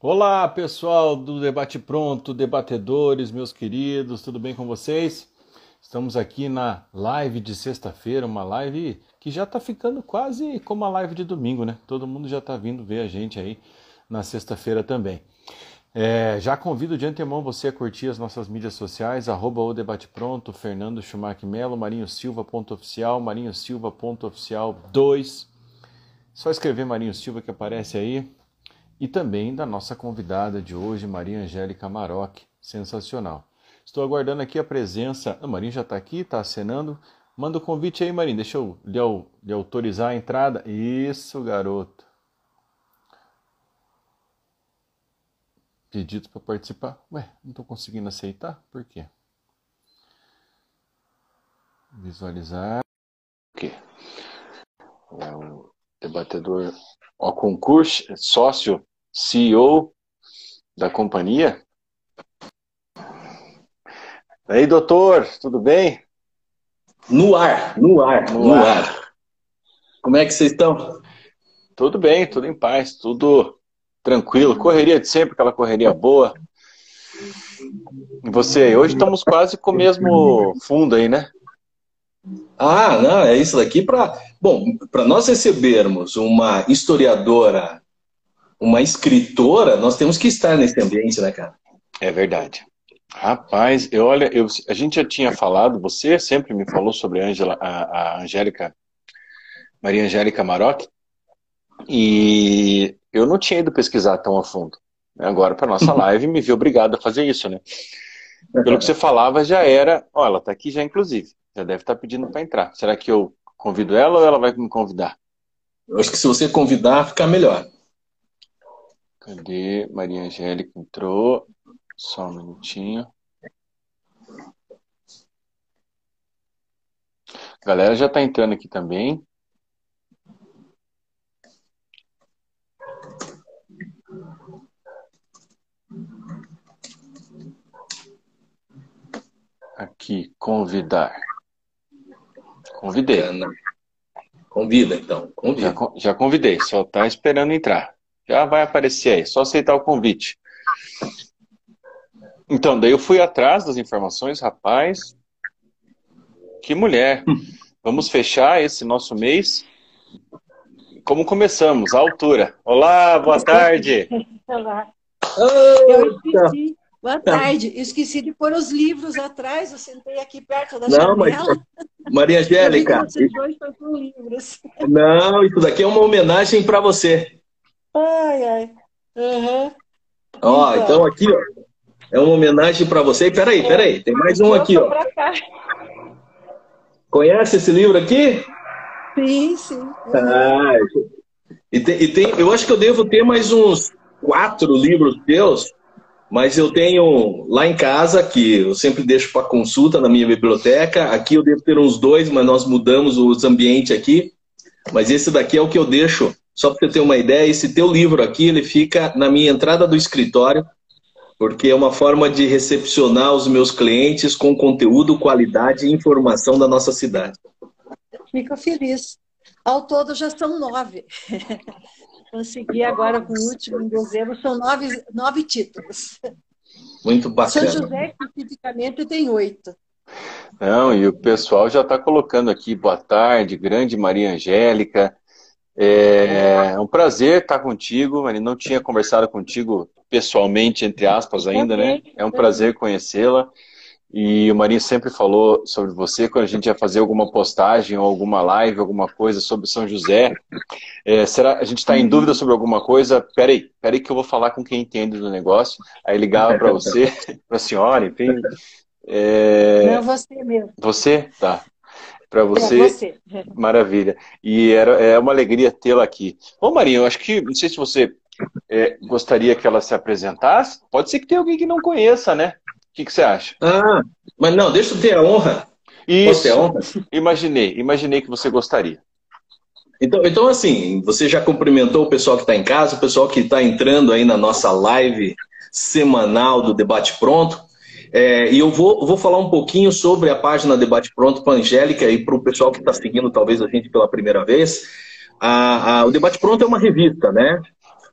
Olá, pessoal do Debate Pronto, debatedores, meus queridos, tudo bem com vocês? Estamos aqui na live de sexta-feira, uma live que já está ficando quase como a live de domingo, né? Todo mundo já está vindo ver a gente aí na sexta-feira também. É, já convido de antemão você a curtir as nossas mídias sociais, arroba o Debate Pronto, Fernando Schumacher Melo, Marinho Silva.oficial, Marinho Silva.oficial 2. Só escrever Marinho Silva que aparece aí e também da nossa convidada de hoje, Maria Angélica Maroc. Sensacional. Estou aguardando aqui a presença. A Marinha já está aqui, está acenando. Manda o convite aí, Marinha. Deixa eu lhe, lhe autorizar a entrada. Isso, garoto. Pedidos para participar. Ué, não estou conseguindo aceitar? Por quê? Visualizar. O quê? É o debatedor ao concurso, sócio CEO da companhia. E aí, doutor, tudo bem? No ar, no ar, no, no ar. ar. Como é que vocês estão? Tudo bem, tudo em paz, tudo tranquilo. Correria de sempre, aquela correria boa. E você? Hoje estamos quase com o mesmo fundo aí, né? Ah, não, é isso daqui para. Bom, para nós recebermos uma historiadora uma escritora, nós temos que estar nesse ambiente, né, cara? É verdade. Rapaz, eu olha, eu, a gente já tinha falado, você sempre me falou sobre a, Angela, a, a Angélica, Maria Angélica Maroc, e eu não tinha ido pesquisar tão a fundo. Agora, para nossa live, me vi obrigado a fazer isso, né? Pelo que você falava, já era. Ó, ela está aqui já, inclusive. Já deve estar tá pedindo para entrar. Será que eu convido ela ou ela vai me convidar? Eu acho que se você convidar, fica melhor. Cadê? Maria Angélica entrou. Só um minutinho. A galera já está entrando aqui também. Aqui, convidar. Convidei. Convida, então. Convida. Já, já convidei, só está esperando entrar. Já vai aparecer aí, só aceitar o convite. Então, daí eu fui atrás das informações, rapaz. Que mulher. Vamos fechar esse nosso mês. Como começamos? A altura. Olá, boa tarde. Olá. Eu esqueci. Boa tarde. Esqueci de pôr os livros atrás. Eu sentei aqui perto da Não, janela. Mas, Maria Angélica. Vocês dois com livros. Não, isso daqui é uma homenagem para você. Ai, ai. Uhum. Ó, então. então aqui, ó, é uma homenagem para você. Peraí, peraí, tem mais um aqui, ó. Conhece esse livro aqui? Sim, sim. Ah, e tem, e tem, eu acho que eu devo ter mais uns quatro livros teus, mas eu tenho lá em casa, que eu sempre deixo para consulta na minha biblioteca. Aqui eu devo ter uns dois, mas nós mudamos os ambientes aqui. Mas esse daqui é o que eu deixo só para você ter uma ideia, esse teu livro aqui, ele fica na minha entrada do escritório, porque é uma forma de recepcionar os meus clientes com conteúdo, qualidade e informação da nossa cidade. Fico feliz. Ao todo já são nove. Consegui agora com o último, em dezembro, são nove, nove títulos. Muito bacana. São José, especificamente, tem oito. Não, e o pessoal já está colocando aqui, boa tarde, grande Maria Angélica, é, é um prazer estar contigo, Maria. Não tinha conversado contigo pessoalmente, entre aspas, ainda, né? É um prazer conhecê-la. E o Marinho sempre falou sobre você quando a gente ia fazer alguma postagem ou alguma live, alguma coisa sobre São José. É, será a gente está em uhum. dúvida sobre alguma coisa? Peraí, peraí que eu vou falar com quem entende do negócio. Aí ligava para você, para a senhora, enfim. É... Não, você mesmo. Você? Tá para você. É você. Maravilha. E era, é uma alegria tê-la aqui. Ô, Marinho, eu acho que, não sei se você é, gostaria que ela se apresentasse. Pode ser que tenha alguém que não conheça, né? O que, que você acha? Ah, mas não, deixa eu ter a honra. Isso. Ter a honra? Imaginei, imaginei que você gostaria. Então, então, assim, você já cumprimentou o pessoal que está em casa, o pessoal que está entrando aí na nossa live semanal do Debate Pronto. É, e eu vou, vou falar um pouquinho sobre a página Debate Pronto com a Angélica e para o pessoal que está seguindo talvez a gente pela primeira vez. A, a, o Debate Pronto é uma revista, né?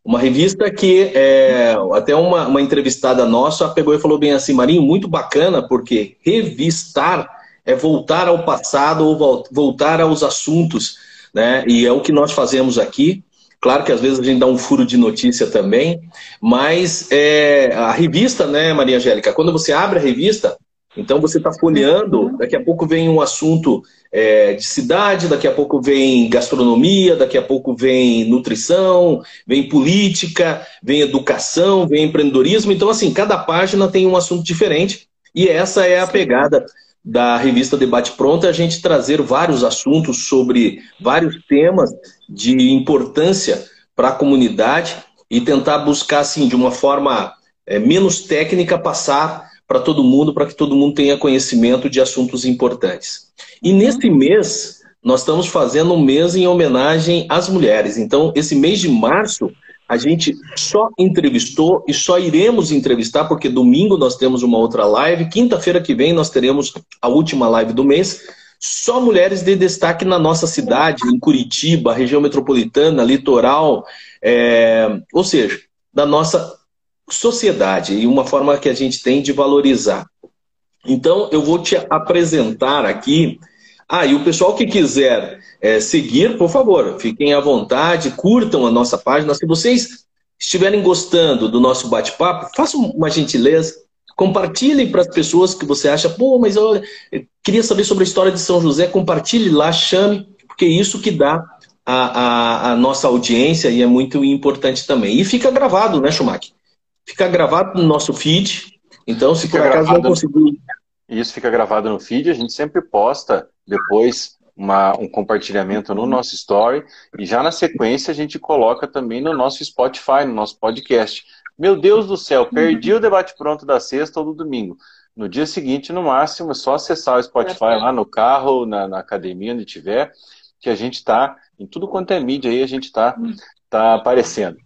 Uma revista que é, até uma, uma entrevistada nossa pegou e falou bem assim, Marinho, muito bacana, porque revistar é voltar ao passado ou voltar aos assuntos, né? E é o que nós fazemos aqui. Claro que às vezes a gente dá um furo de notícia também, mas é, a revista, né, Maria Angélica, quando você abre a revista, então você está folheando, daqui a pouco vem um assunto é, de cidade, daqui a pouco vem gastronomia, daqui a pouco vem nutrição, vem política, vem educação, vem empreendedorismo. Então, assim, cada página tem um assunto diferente e essa é a pegada da revista Debate Pronto, é a gente trazer vários assuntos sobre vários temas de importância para a comunidade e tentar buscar, assim, de uma forma é, menos técnica, passar para todo mundo, para que todo mundo tenha conhecimento de assuntos importantes. E nesse mês, nós estamos fazendo um mês em homenagem às mulheres. Então, esse mês de março, a gente só entrevistou e só iremos entrevistar, porque domingo nós temos uma outra live, quinta-feira que vem nós teremos a última live do mês. Só mulheres de destaque na nossa cidade, em Curitiba, região metropolitana, litoral, é... ou seja, da nossa sociedade e uma forma que a gente tem de valorizar. Então, eu vou te apresentar aqui. Ah, e o pessoal que quiser é, seguir, por favor, fiquem à vontade, curtam a nossa página. Se vocês estiverem gostando do nosso bate-papo, façam uma gentileza, compartilhem para as pessoas que você acha, pô, mas eu, queria saber sobre a história de São José, compartilhe lá, chame, porque é isso que dá a, a, a nossa audiência e é muito importante também. E fica gravado, né, Schumacher? Fica gravado no nosso feed. Então, se fica por acaso não conseguir. Isso fica gravado no feed, a gente sempre posta depois uma, um compartilhamento no nosso story e já na sequência a gente coloca também no nosso Spotify, no nosso podcast. Meu Deus do céu, perdi o debate pronto da sexta ou do domingo. No dia seguinte, no máximo, é só acessar o Spotify lá no carro, na, na academia, onde tiver, que a gente está, em tudo quanto é mídia aí, a gente está tá aparecendo.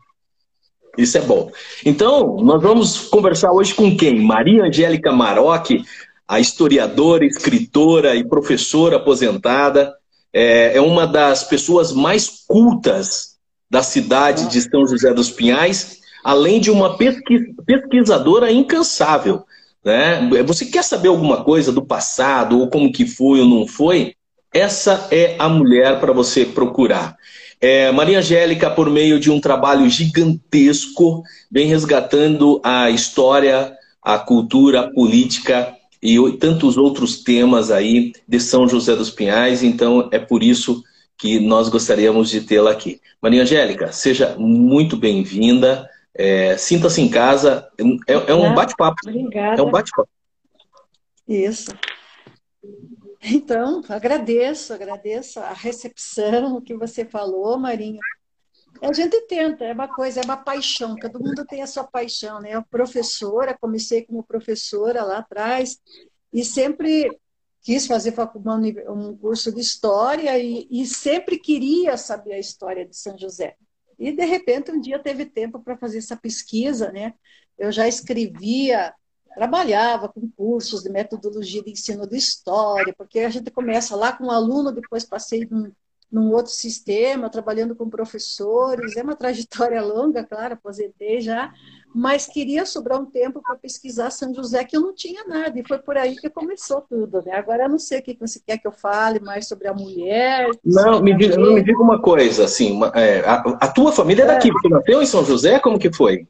Isso é bom. Então, nós vamos conversar hoje com quem? Maria Angélica Maroc, a historiadora, escritora e professora aposentada. É, é uma das pessoas mais cultas da cidade de São José dos Pinhais, além de uma pesquisadora incansável. Né? Você quer saber alguma coisa do passado, ou como que foi ou não foi? Essa é a mulher para você procurar. É, Maria Angélica, por meio de um trabalho gigantesco, vem resgatando a história, a cultura, a política e tantos outros temas aí de São José dos Pinhais. Então, é por isso que nós gostaríamos de tê-la aqui. Maria Angélica, seja muito bem-vinda. É, Sinta-se em casa. É, é um bate-papo. Obrigada. É um bate-papo. Isso. Então, agradeço, agradeço a recepção, o que você falou, Marinho. A gente tenta, é uma coisa, é uma paixão, todo mundo tem a sua paixão, né? Eu, professora, comecei como professora lá atrás e sempre quis fazer um curso de história e, e sempre queria saber a história de São José. E, de repente, um dia teve tempo para fazer essa pesquisa, né? Eu já escrevia trabalhava com cursos de metodologia de ensino de história, porque a gente começa lá com um aluno, depois passei num, num outro sistema, trabalhando com professores, é uma trajetória longa, claro, aposentei já, mas queria sobrar um tempo para pesquisar São José, que eu não tinha nada, e foi por aí que começou tudo, né? Agora eu não sei o que você quer que eu fale mais sobre a mulher. Não, me diga, não me diga uma coisa, assim, uma, é, a, a, tua família é daqui, é. você nasceu em São José, como que foi?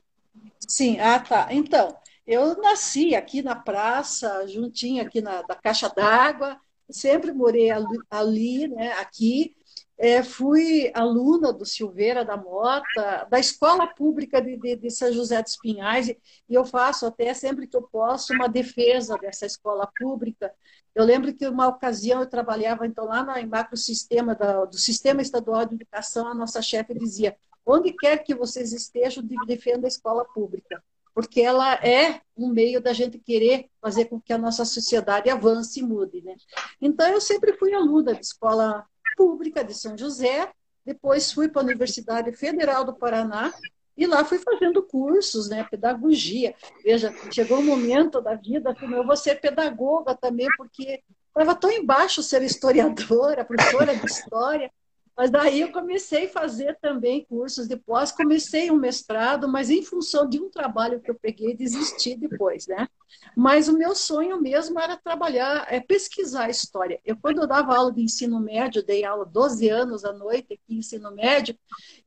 Sim, ah tá, então, eu nasci aqui na praça, juntinho aqui na da caixa d'água, sempre morei ali, ali né, aqui. É, fui aluna do Silveira da Mota, da Escola Pública de, de, de, São José dos Pinhais, e eu faço até sempre que eu posso uma defesa dessa escola pública. Eu lembro que uma ocasião eu trabalhava então lá no macrosistema da, do Sistema Estadual de Educação, a nossa chefe dizia: onde quer que vocês estejam, defenda a escola pública porque ela é um meio da gente querer fazer com que a nossa sociedade avance e mude. Né? Então, eu sempre fui aluna de escola pública de São José, depois fui para a Universidade Federal do Paraná, e lá fui fazendo cursos, né, pedagogia. Veja, chegou um momento da vida que eu vou ser pedagoga também, porque estava tão embaixo ser historiadora, professora de história, Mas daí eu comecei a fazer também cursos de pós, comecei um mestrado, mas em função de um trabalho que eu peguei, desisti depois, né? Mas o meu sonho mesmo era trabalhar, é pesquisar a história. Eu, quando eu dava aula de ensino médio, dei aula 12 anos à noite aqui em ensino médio,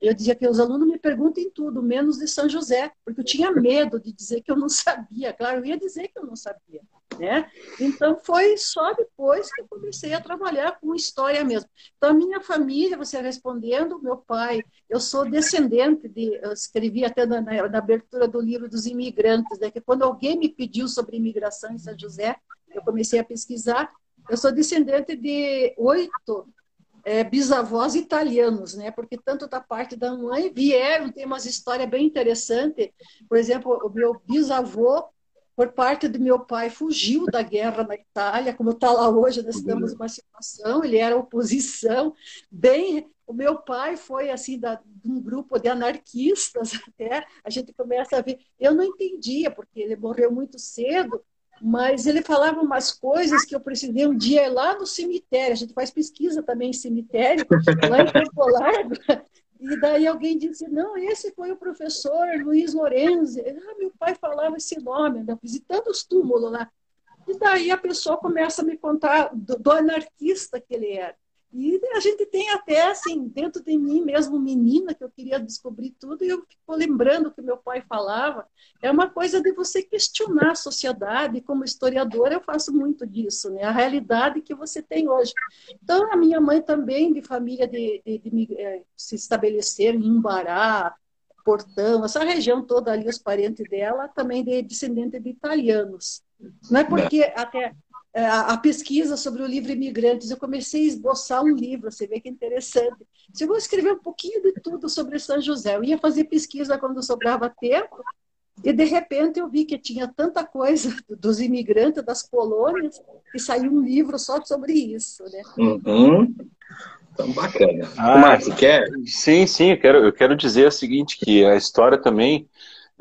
eu dizia que os alunos me perguntem tudo, menos de São José, porque eu tinha medo de dizer que eu não sabia. Claro, eu ia dizer que eu não sabia. Né? Então foi só depois que eu comecei a trabalhar com história mesmo. Então a minha família, você respondendo, meu pai, eu sou descendente de, eu escrevi até na, na abertura do livro dos imigrantes, né? que quando alguém me pediu sobre imigração em São José, eu comecei a pesquisar. Eu sou descendente de oito é, bisavós italianos, né? Porque tanto da parte da mãe vieram, tem umas histórias bem interessantes. Por exemplo, o meu bisavô por parte do meu pai, fugiu da guerra na Itália, como está lá hoje, nós estamos numa situação, ele era oposição, bem... O meu pai foi, assim, da, de um grupo de anarquistas, até, a gente começa a ver... Eu não entendia, porque ele morreu muito cedo, mas ele falava umas coisas que eu precisei um dia ir lá no cemitério, a gente faz pesquisa também em cemitério, lá em Campo Largo, e daí alguém disse, não, esse foi o professor Luiz Lorenzi. Ah, meu pai falava esse nome, ainda visitando os túmulos lá. E daí a pessoa começa a me contar do, do anarquista que ele era. E a gente tem até, assim, dentro de mim mesmo, menina, que eu queria descobrir tudo, e eu fico lembrando o que meu pai falava. É uma coisa de você questionar a sociedade. Como historiadora, eu faço muito disso, né? A realidade que você tem hoje. Então, a minha mãe também, de família de, de, de é, se estabelecer em Umbará, Portão, essa região toda ali, os parentes dela, também de descendente de italianos. Não é porque até é, a, pesquisa sobre o livro Imigrantes, eu comecei a esboçar um livro, você vê que interessante. Se eu vou escrever um pouquinho de tudo sobre São José, eu ia fazer pesquisa quando sobrava tempo, e de repente eu vi que tinha tanta coisa dos imigrantes, das colônias, que saiu um livro só sobre isso. Né? Uhum. Então, bacana. Ah, Marcos, quer? Sim, sim, eu quero, eu quero dizer o seguinte, que a história também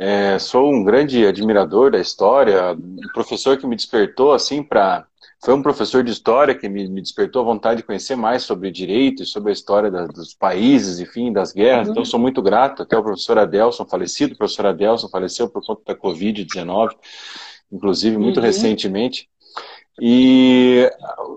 é, sou um grande admirador da história, um professor que me despertou assim para foi um professor de história que me, me, despertou a vontade de conhecer mais sobre direito e sobre a história da, dos países, enfim, das guerras. Então, sou muito grato até o professor Adelson, falecido, o professor Adelson faleceu por conta da Covid-19, inclusive muito uhum. recentemente. E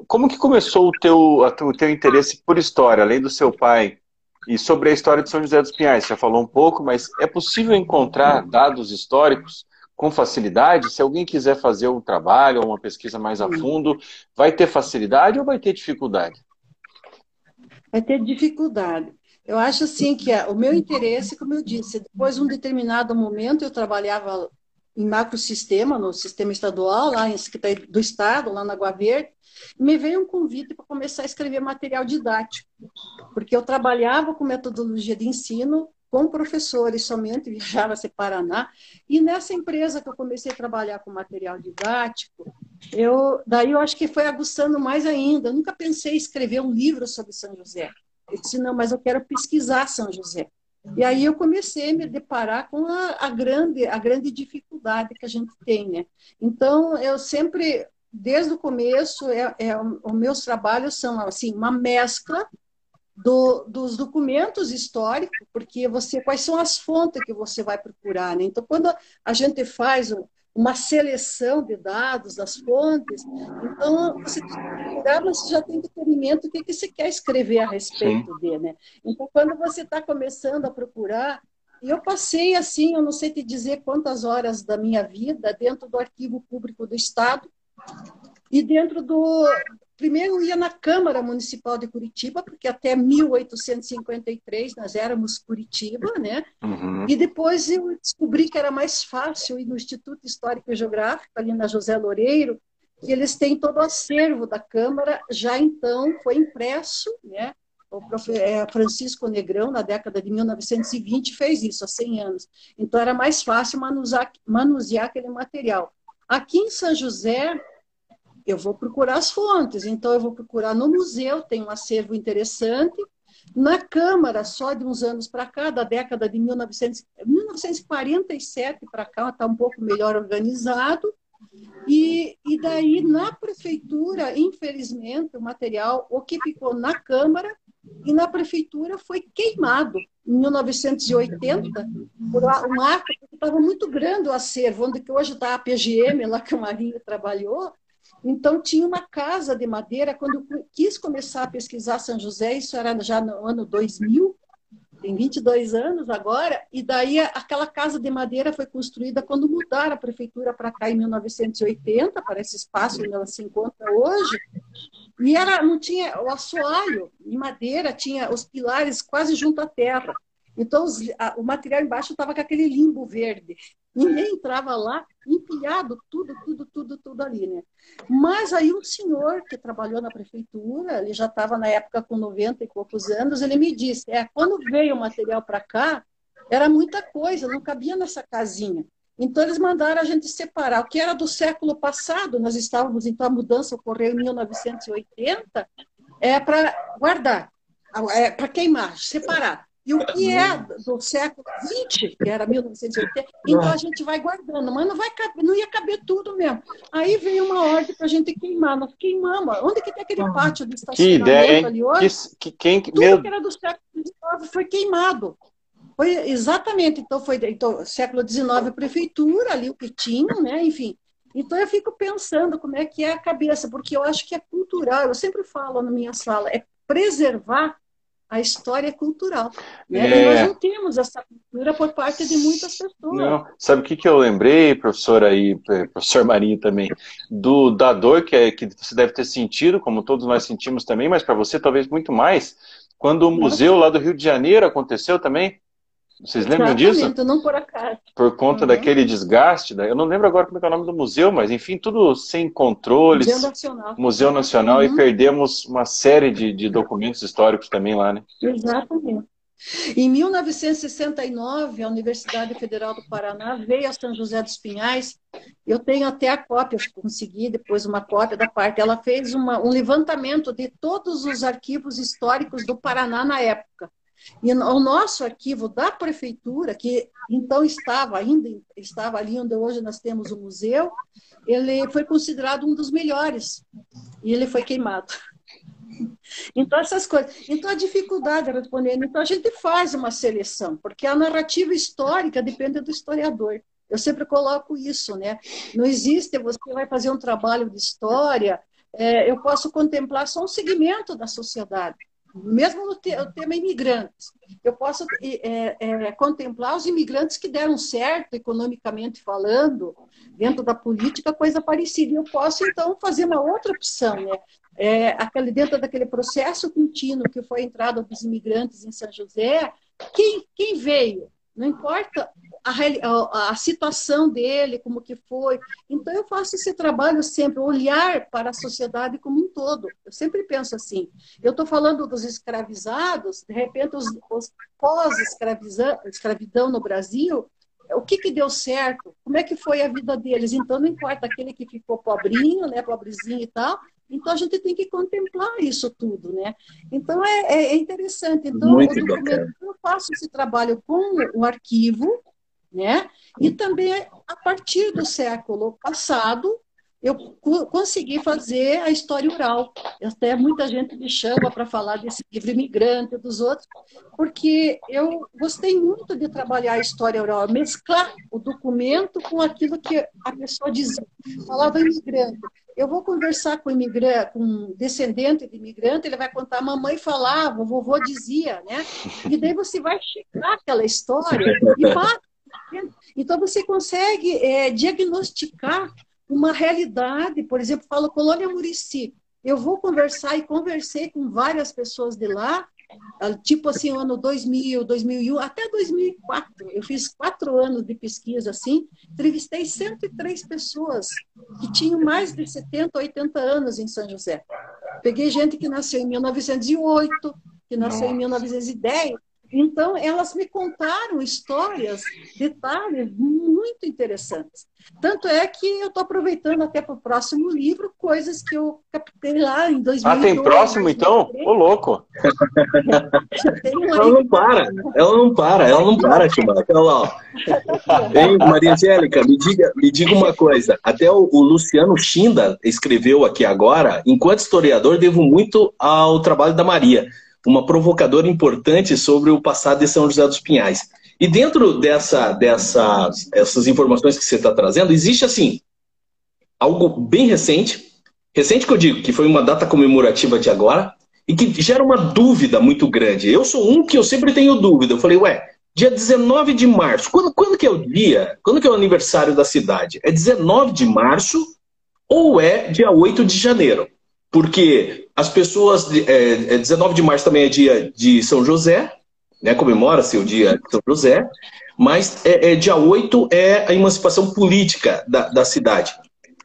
como que começou o teu, o teu interesse por história, além do seu pai e sobre a história de São José dos Pinhais, já falou um pouco, mas é possível encontrar dados históricos com facilidade? Se alguém quiser fazer um trabalho ou uma pesquisa mais a fundo, vai ter facilidade ou vai ter dificuldade? Vai ter dificuldade. Eu acho assim que o meu interesse, como eu disse, depois de um determinado momento eu trabalhava em macrosistema, no sistema estadual, lá em do Estado, lá na Água Verde, me veio um convite para começar a escrever material didático, porque eu trabalhava com metodologia de ensino com professores somente, viajava para Paraná, e nessa empresa que eu comecei a trabalhar com material didático, eu, daí eu acho que foi aguçando mais ainda. Eu nunca pensei em escrever um livro sobre São José. Eu disse, não, mas eu quero pesquisar São José. E aí eu comecei a me deparar com a, a, grande, a grande dificuldade que a gente tem, né? Então, eu sempre, desde o começo, é, é, os meus trabalhos são, assim, uma mescla do, dos documentos históricos, porque você, quais são as fontes que você vai procurar, né? Então, quando a gente faz uma seleção de dados das fontes. Então, você você já tem determinado o que, que você quer escrever a respeito Sim. dele. Né? Então, quando você está começando a procurar, eu passei assim, eu não sei te dizer quantas horas da minha vida dentro do arquivo público do Estado e dentro do, Primeiro, ia na Câmara Municipal de Curitiba, porque até 1853 nós éramos Curitiba, né? Uhum. E depois eu descobri que era mais fácil ir no Instituto Histórico e Geográfico, ali na José Loureiro, que eles têm todo o acervo da Câmara, já então foi impresso, né? O é, Francisco Negrão, na década de 1920, fez isso, há 100 anos. Então, era mais fácil manusear, manusear aquele material. Aqui em São José, eu vou procurar as fontes. Então, eu vou procurar no museu, tem um acervo interessante. Na Câmara, só de uns anos para cá, da década de 1900, 1947 para cá, está um pouco melhor organizado. E, e daí, na prefeitura, infelizmente, o material, o que ficou na Câmara, e na prefeitura foi queimado em 1980 por um ato que estava muito grande o acervo, onde que hoje está a PGM, lá que o Marinho trabalhou. Então, tinha uma casa de madeira. Quando eu quis começar a pesquisar São José, isso era já no ano 2000, tem 22 anos agora, e daí aquela casa de madeira foi construída quando mudaram a prefeitura para cá em 1980, para esse espaço onde ela se encontra hoje, e era, não tinha o assoalho em madeira, tinha os pilares quase junto à terra. Então, os, a, o material embaixo estava com aquele limbo verde. Ninguém entrava lá, empilhado tudo, tudo, tudo, tudo ali, né? Mas aí um senhor que trabalhou na prefeitura, ele já estava na época com 90 e poucos anos, ele me disse, é, quando veio o material para cá, era muita coisa, não cabia nessa casinha. Então, eles mandaram a gente separar. O que era do século passado, nós estávamos, então, a mudança ocorreu em 1980, é para guardar, é para queimar, separar. E o que é do século XX, que era 1980, então a gente vai guardando, mas não, vai caber, não ia caber tudo mesmo. Aí veio uma ordem para a gente queimar, nós queimamos. Onde que tem aquele pátio de estacionamento que ideia, ali hoje? Que, que, quem, tudo meu... que era do século XIX foi queimado. Foi exatamente, então foi então, século XIX, prefeitura, ali o que tinha, né? Enfim. Então eu fico pensando como é que é a cabeça, porque eu acho que é cultural, eu sempre falo na minha sala, é preservar a história cultural. Né? É... E nós não temos essa cultura por parte de muitas pessoas. Não. Sabe o que, que eu lembrei, professora aí, professor Marinho também, do, da dor que, é, que você deve ter sentido, como todos nós sentimos também, mas para você talvez muito mais, quando o museu lá do Rio de Janeiro aconteceu também, vocês lembram disso? não por acaso. Por conta uhum. daquele desgaste, eu não lembro agora como é, é, o nome do museu, mas enfim, tudo sem controles. Museu Nacional. Museu Nacional uhum. e perdemos uma série de, de documentos históricos também lá, né? Exatamente. Em 1969, a Universidade Federal do Paraná veio a São José dos Pinhais. Eu tenho até a cópia, eu consegui depois uma cópia da parte. Ela fez uma, um levantamento de todos os arquivos históricos do Paraná na época. E o nosso arquivo da prefeitura, que então estava ainda estava ali onde hoje nós temos o museu, ele foi considerado um dos melhores e ele foi queimado. Então essas coisas, então a dificuldade respondendo, então a gente faz uma seleção, porque a narrativa histórica depende do historiador. Eu sempre coloco isso, né? Não existe você vai fazer um trabalho de história, é, eu posso contemplar só um segmento da sociedade mesmo no te, tema imigrantes. Eu posso é, é, contemplar os imigrantes que deram certo, economicamente falando, dentro da política, coisa parecida. Eu posso, então, fazer uma outra opção, né? É, aquele, dentro daquele processo contínuo que foi a entrada dos imigrantes em São José, quem, quem veio? Não importa a, a, situação dele, como que foi. Então, eu faço esse trabalho sempre, olhar para a sociedade como um todo. Eu sempre penso assim. Eu estou falando dos escravizados, de repente, os, os pós-escravidão no Brasil, o que, que deu certo? Como é que foi a vida deles? Então, não importa aquele que ficou pobrinho, né, pobrezinho e tal, então a gente tem que contemplar isso tudo, né? Então é, é, é interessante. Então Muito eu faço esse trabalho com o arquivo, né? E também a partir do século passado eu consegui fazer a história oral. Até muita gente me chama para falar desse livro imigrante dos outros, porque eu gostei muito de trabalhar a história oral, mesclar o documento com aquilo que a pessoa dizia. Falava imigrante. Eu vou conversar com imigrante, com um descendente de imigrante, ele vai contar, a mamãe falava, o vovô dizia, né? E daí você vai checar aquela história e. Então você consegue é, diagnosticar uma realidade, por exemplo, falo Colônia Murici. Eu vou conversar e conversei com várias pessoas de lá, ah, tipo assim, ano 2000, 2001, até 2004. Eu fiz quatro anos de pesquisa assim, entrevistei 103 pessoas que tinham mais de 70, 80 anos em São José. Peguei gente que nasceu em 1908, que nasceu Nossa. em 1910, então, elas me contaram histórias, detalhes muito interessantes. Tanto é que eu estou aproveitando até para o próximo livro coisas que eu captei lá em 2012. Ah, tem próximo então? Ô, louco! ela não para, ela não para, ela não para, Timar. Olha lá. Hein, Maria Angélica, me diga, me diga uma coisa. Até o, o Luciano Schinda escreveu aqui agora, enquanto historiador, devo muito ao trabalho da Maria uma provocadora importante sobre o passado de São José dos Pinhais. E dentro dessa, dessas essas informações que você está trazendo, existe assim algo bem recente, recente que eu digo, que foi uma data comemorativa de agora, e que gera uma dúvida muito grande. Eu sou um que eu sempre tenho dúvida. Eu falei, ué, dia 19 de março, quando, quando que é o dia? Quando que é o aniversário da cidade? É 19 de março ou é dia 8 de janeiro? Porque as pessoas. É, é 19 de março também é dia de São José, né? Comemora-se o dia de São José, mas é, é, dia 8 é a emancipação política da, da cidade.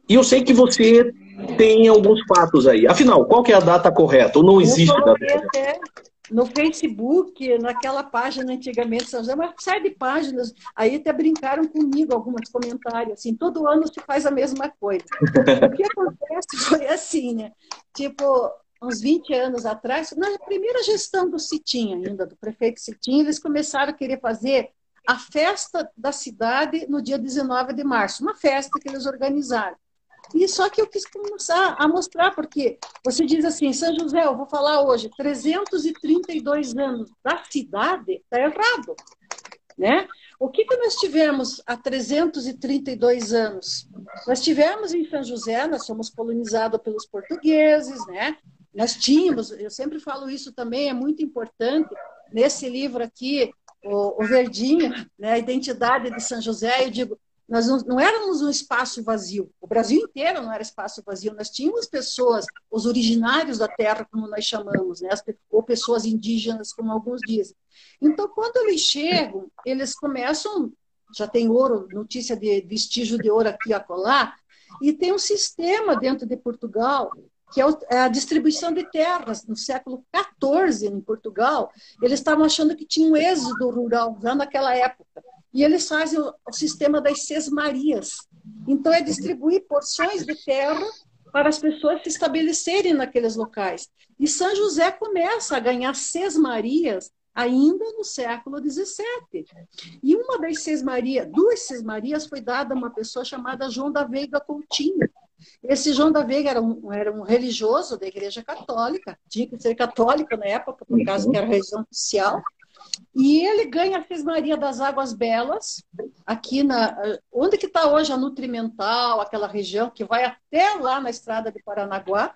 E eu sei que você tem alguns fatos aí. Afinal, qual que é a data correta? Ou não existe data correta? No Facebook, naquela página antigamente, São José, uma série de páginas, aí até brincaram comigo alguns comentários, assim, todo ano se faz a mesma coisa. o que acontece foi assim, né? Tipo, uns 20 anos atrás, na primeira gestão do Citim ainda, do prefeito Citim, eles começaram a querer fazer a festa da cidade no dia 19 de março, uma festa que eles organizaram. E só que eu quis começar a mostrar, porque você diz assim, São José, eu vou falar hoje, 332 anos da cidade, está errado. Né? O que, que nós tivemos há 332 anos? Nós tivemos em São José, nós somos colonizados pelos portugueses, né? Nós tínhamos, eu sempre falo isso também, é muito importante, nesse livro aqui, o, o Verdinho, né, a identidade de São José, eu digo, nós não, não, éramos um espaço vazio. O Brasil inteiro não era espaço vazio. Nós tínhamos pessoas, os originários da terra, como nós chamamos, né? ou pessoas indígenas, como alguns dizem. Então, quando eles chegam, eles começam, já tem ouro, notícia de vestígio de ouro aqui a colar, e tem um sistema dentro de Portugal que é, é a distribuição de terras no século XIV em Portugal. Eles estavam achando que tinha um êxodo rural já naquela época. E eles fazem o, o sistema das sesmarias. Então, é distribuir porções de terra para as pessoas se estabelecerem naqueles locais. E São José começa a ganhar sesmarias ainda no século XVII. E uma das sesmarias, duas sesmarias, foi dada a uma pessoa chamada João da Veiga Coutinho. Esse João da Veiga era um, era um religioso da Igreja Católica, tinha que ser católica na época, por causa que era religião oficial, e ele ganha a Fismaria das Águas Belas, aqui na. Onde que está hoje a Nutrimental, aquela região que vai até lá na estrada de Paranaguá.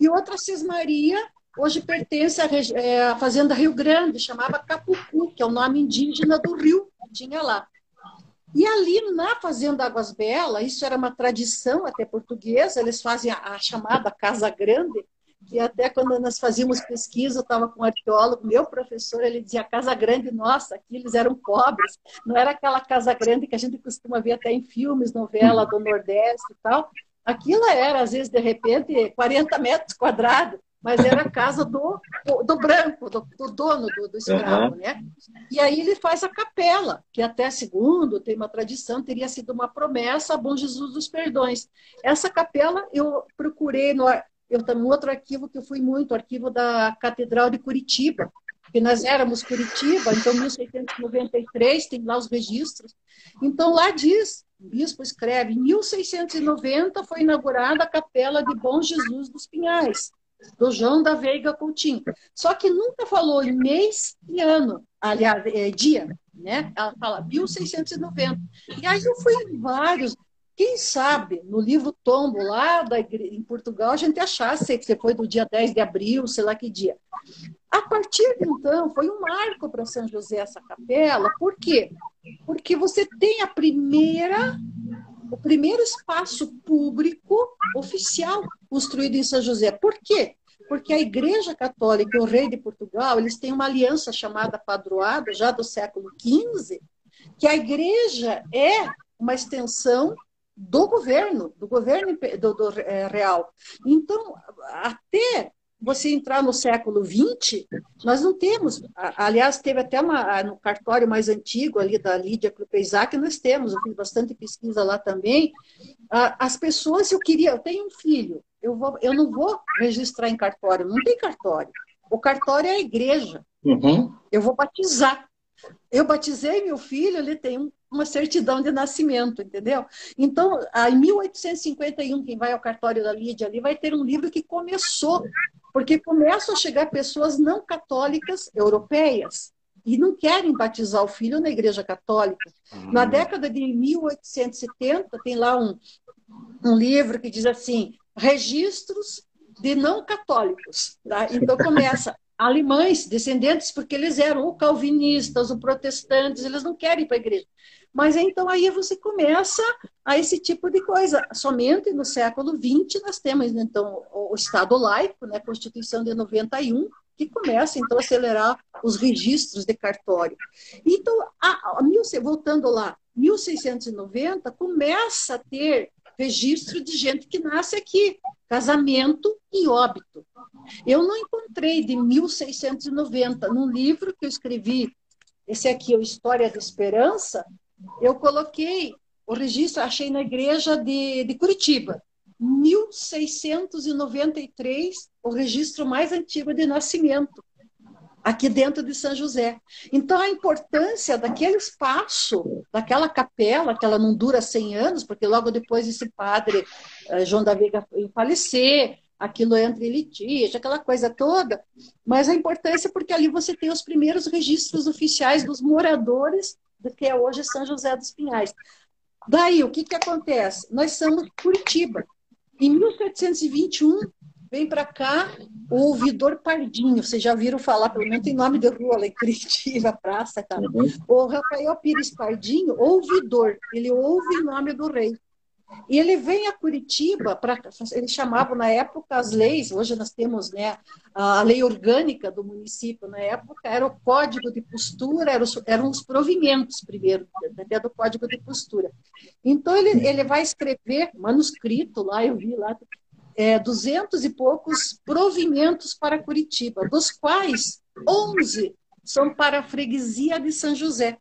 E outra cismaria, hoje pertence à, é, à Fazenda Rio Grande, chamava Capucu, que é o nome indígena do rio que tinha lá. E ali na Fazenda Águas Belas, isso era uma tradição até portuguesa, eles fazem a, a chamada Casa Grande, que até quando nós fazíamos pesquisa, eu estava com um arqueólogo, meu professor, ele dizia casa grande, nossa, aqui eles eram pobres, não era aquela casa grande que a gente costuma ver até em filmes, novela do Nordeste e tal. Aquilo era, às vezes, de repente, 40 metros quadrados, mas era a casa do, do branco, do, do dono do, do escravo, uhum. né? E aí ele faz a capela, que até segundo tem uma tradição, teria sido uma promessa a Bom Jesus dos Perdões. Essa capela eu procurei no, eu também outro arquivo que eu fui muito, o arquivo da Catedral de Curitiba, que nós éramos Curitiba, então 1693 tem lá os registros. Então lá diz, o bispo escreve, em 1690 foi inaugurada a Capela de Bom Jesus dos Pinhais, do João da Veiga Coutinho. Só que nunca falou em mês e ano, aliás, é, dia, né? Ela fala 1690. E aí eu fui em vários, quem sabe, no livro Tombo, lá da igreja, em Portugal, a gente achasse que foi do dia 10 de abril, sei lá que dia. A partir de então, foi um marco para São José essa capela. Por quê? Porque você tem a primeira, o primeiro espaço público oficial construído em São José. Por quê? Porque a Igreja Católica e o Rei de Portugal, eles têm uma aliança chamada Padroada, já do século XV, que a igreja é uma extensão do governo, do governo do, do é, real. Então, até você entrar no século XX, nós não temos, aliás, teve até uma, no cartório mais antigo ali da Lídia Krupeisak, nós temos, eu fiz bastante pesquisa lá também, as pessoas, eu queria, eu tenho um filho, eu, vou, eu não vou registrar em cartório, não tem cartório. O cartório é a igreja. Uhum. Eu vou batizar. Eu batizei meu filho, ele tem um uma certidão de nascimento, entendeu? Então, em 1851, quem vai ao cartório da Lídia ali vai ter um livro que começou Porque começam a chegar pessoas não católicas europeias e não querem batizar o filho na Igreja Católica. Na uhum. década de 1870, tem lá um, um livro que diz assim: registros de não católicos. Tá? Então começa alemães, descendentes, porque eles eram ou calvinistas ou protestantes, eles não querem ir para a igreja. Mas então aí você começa a esse tipo de coisa. Somente no século XX nós temos então o Estado laico, né, Constituição de 91, que começa então a acelerar os registros de cartório. Então, a, a, voltando lá, 1690 começa a ter registro de gente que nasce aqui, casamento e óbito. Eu não encontrei de 1690 num livro que eu escrevi, esse aqui, o História da Esperança, eu coloquei o registro, achei na igreja de, de Curitiba, 1693, o registro mais antigo de nascimento, aqui dentro de São José. Então, a importância daquele espaço, daquela capela, que ela não dura 100 anos, porque logo depois esse padre, eh, João da Veiga, falecer, aquilo entra em litígio, aquela coisa toda, mas a importância porque ali você tem os primeiros registros oficiais dos moradores do que é hoje São José dos Pinhais. Daí, o que, que acontece? Nós somos Curitiba. Em 1721, vem para cá o ouvidor Pardinho. Vocês já viram falar, pelo menos em nome de rua lá em Curitiba, praça, cara. Uhum. O Rafael Pires Pardinho, ouvidor. Ele ouve em nome do rei. E ele vem a Curitiba para. Eles chamavam na época as leis, hoje nós temos né, a lei orgânica do município, na época era o código de postura, eram os, eram os provimentos primeiro, até do código de postura. Então ele, ele vai escrever manuscrito lá, eu vi lá, é, duzentos e poucos provimentos para Curitiba, dos quais 11 são para a freguesia de São José.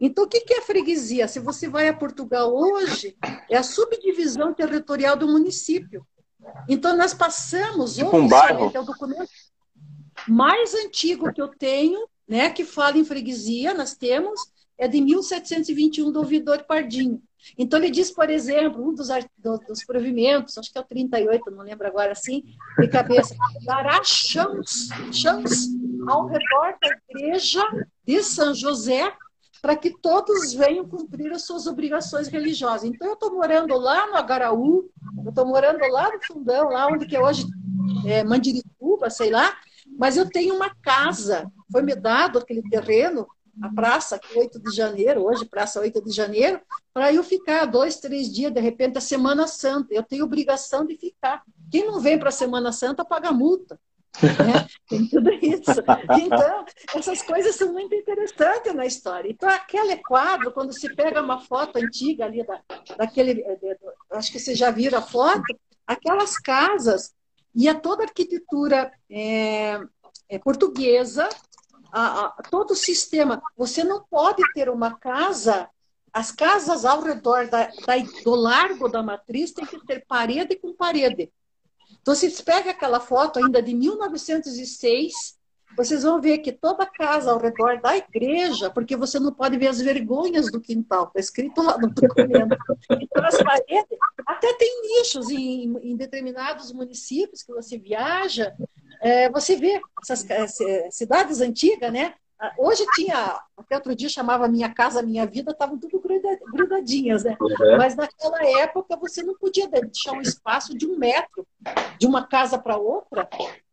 Então, o que é freguesia? Se você vai a Portugal hoje, é a subdivisão territorial do município. Então, nós passamos tipo um bairro. é o documento mais antigo que eu tenho, né, que fala em freguesia, nós temos, é de 1721 do ouvidor Pardinho. Então, ele diz, por exemplo, um dos, dos provimentos, acho que é o 38, não lembro agora assim, de cabeça, dará chãos, chãos ao redor da igreja de São José para que todos venham cumprir as suas obrigações religiosas. Então, eu estou morando lá no Agaraú, eu estou morando lá no Fundão, lá onde que é hoje é, Mandirituba, sei lá, mas eu tenho uma casa, foi me dado aquele terreno, a praça 8 de janeiro, hoje praça 8 de janeiro, para eu ficar dois, três dias, de repente, a Semana Santa. Eu tenho obrigação de ficar. Quem não vem para a Semana Santa paga multa. Né? Tem tudo isso. Então, essas coisas são muito interessantes na história. Então, aquele quadro, quando se pega uma foto antiga ali, da, daquele. Eh, acho que vocês já viram a foto, aquelas casas e a toda a arquitetura é, é portuguesa, a, a, todo o sistema. Você não pode ter uma casa. As casas ao redor da, da, do largo da matriz tem que ter parede com parede. Então, se pega aquela foto ainda de 1906, vocês vão ver que toda a casa ao redor da igreja, porque você não pode ver as vergonhas do quintal, está escrito lá no documento. Então, as paredes, até tem nichos em, em determinados municípios que você viaja, é, você vê essas é, cidades antigas, né? Ah, hoje tinha, até outro dia chamava Minha Casa Minha Vida, estavam tudo grudadinhas, né? Uhum. Mas naquela época você não podia deixar um espaço de um metro de uma casa para outra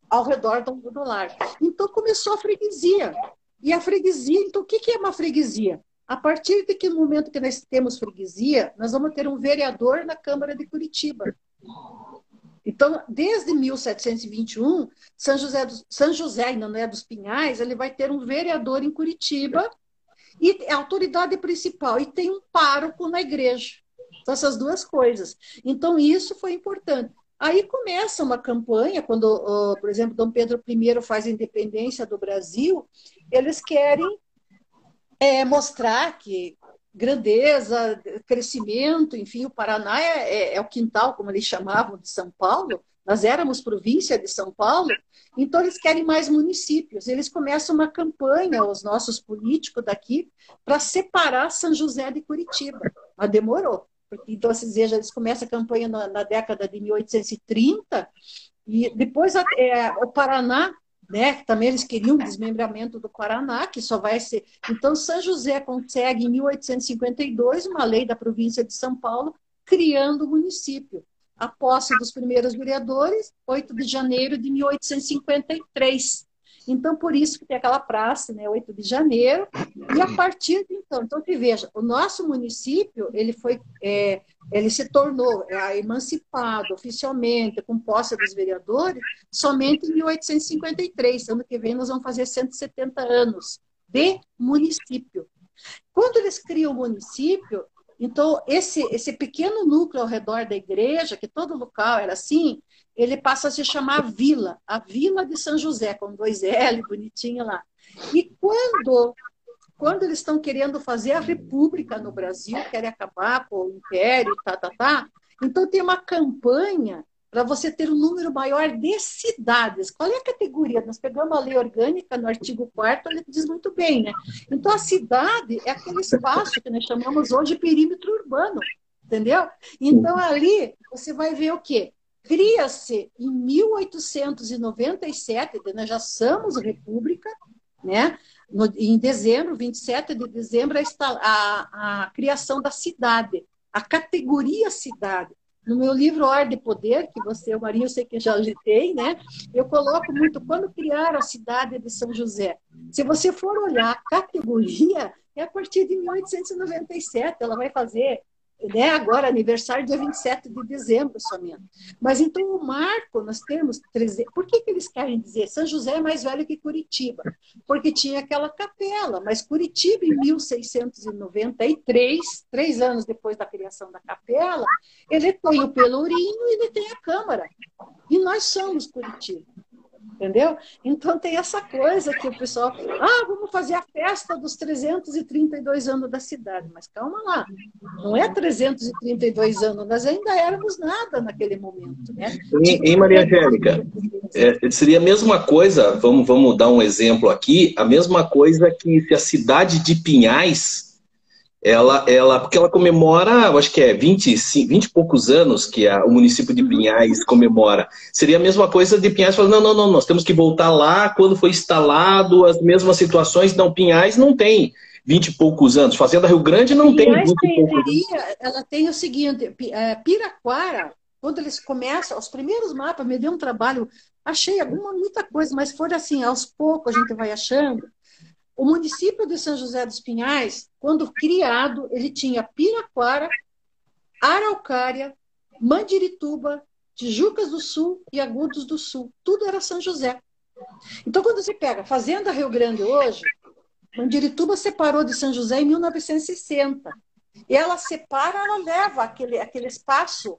ao redor do, do lar. Então começou a freguesia. E a freguesia, então o que é uma freguesia? A partir de que momento que nós temos freguesia, nós vamos ter um vereador na Câmara de Curitiba. Então, desde 1721, São José, do, São José ainda não é dos Pinhais, ele vai ter um vereador em Curitiba e é a autoridade principal e tem um pároco na igreja. Então, essas duas coisas. Então, isso foi importante. Aí começa uma campanha, quando, por exemplo, Dom Pedro I faz a independência do Brasil, eles querem é, mostrar que grandeza, crescimento, enfim, o Paraná é, é, é, o quintal, como eles chamavam, de São Paulo. Nós éramos província de São Paulo, então eles querem mais municípios. Eles começam uma campanha, os nossos políticos daqui, para separar São José de Curitiba. Mas demorou. Porque, então, vocês vejam, eles começam a campanha na, na década de 1830 E depois é, o Paraná, né? Também eles queriam o desmembramento do Paraná, que só vai ser. Então, São José consegue, em 1852, uma lei da província de São Paulo, criando o município. A posse dos primeiros vereadores, 8 de janeiro de 1853. Então, por isso que tem aquela praça, né, 8 de janeiro, e a partir de então, então que veja, o nosso município, ele foi, é, ele se tornou é, emancipado oficialmente, com posse dos vereadores, somente em 1853, ano que vem nós vamos fazer 170 anos de município. Quando eles criam o município, então esse, esse pequeno núcleo ao redor da igreja, que todo local era assim, ele passa a se chamar Vila, a Vila de São José, com dois L, bonitinho lá. E quando, quando eles estão querendo fazer a república no Brasil, querem acabar com o império, tá, tá, tá, então tem uma campanha para você ter um número maior de cidades. Qual é a categoria? Nós pegamos a lei orgânica no artigo 4 ele diz muito bem, né? Então, a cidade é aquele espaço que nós chamamos hoje de perímetro urbano, entendeu? Então, ali, você vai ver o quê? Cria-se em 1897, nós já somos república, né? No, em dezembro, 27 de dezembro, a, a, a criação da cidade, a categoria cidade. No meu livro Ordem e Poder, que você, o Marinho, eu sei que já tem, né? Eu coloco muito quando criaram a cidade de São José. Se você for olhar a categoria, é a partir de 1897, ela vai fazer né, agora aniversário dia 27 de dezembro somente. Mas então o marco, nós temos 300... Por que, que eles querem dizer São José é mais velho que Curitiba? Porque tinha aquela capela, mas Curitiba em 1693, três anos depois da criação da capela, ele tem o Pelourinho e ele tem a Câmara. E nós somos Curitiba entendeu? Então tem essa coisa que o pessoal, ah, vamos fazer a festa dos 332 anos da cidade, mas calma lá, não é 332 anos, nós ainda éramos nada naquele momento, né? Em, em Maria Angélica, é, seria a mesma coisa, vamos, vamos dar um exemplo aqui, a mesma coisa que se a cidade de Pinhais ela, ela, porque ela comemora, acho que é 20, 20 e poucos anos que a, o município de Pinhais comemora. Seria a mesma coisa de Pinhais falando, não, não, não, nós temos que voltar lá quando foi instalado, as mesmas situações. Não, Pinhais não tem 20 e poucos anos. Fazenda Rio Grande não Pinhais tem 20 e poucos anos. Ela tem o seguinte, é, Piraquara, quando eles começam, os primeiros mapas, me deu um trabalho, achei alguma, muita coisa, mas foi assim, aos poucos a gente vai achando. O município de São José dos Pinhais, quando criado, ele tinha Piraquara, Araucária, Mandirituba, Tijucas do Sul e Agudos do Sul. Tudo era São José. Então, quando você pega Fazenda Rio Grande hoje, Mandirituba separou de São José em 1960. E ela separa, ela leva aquele, aquele espaço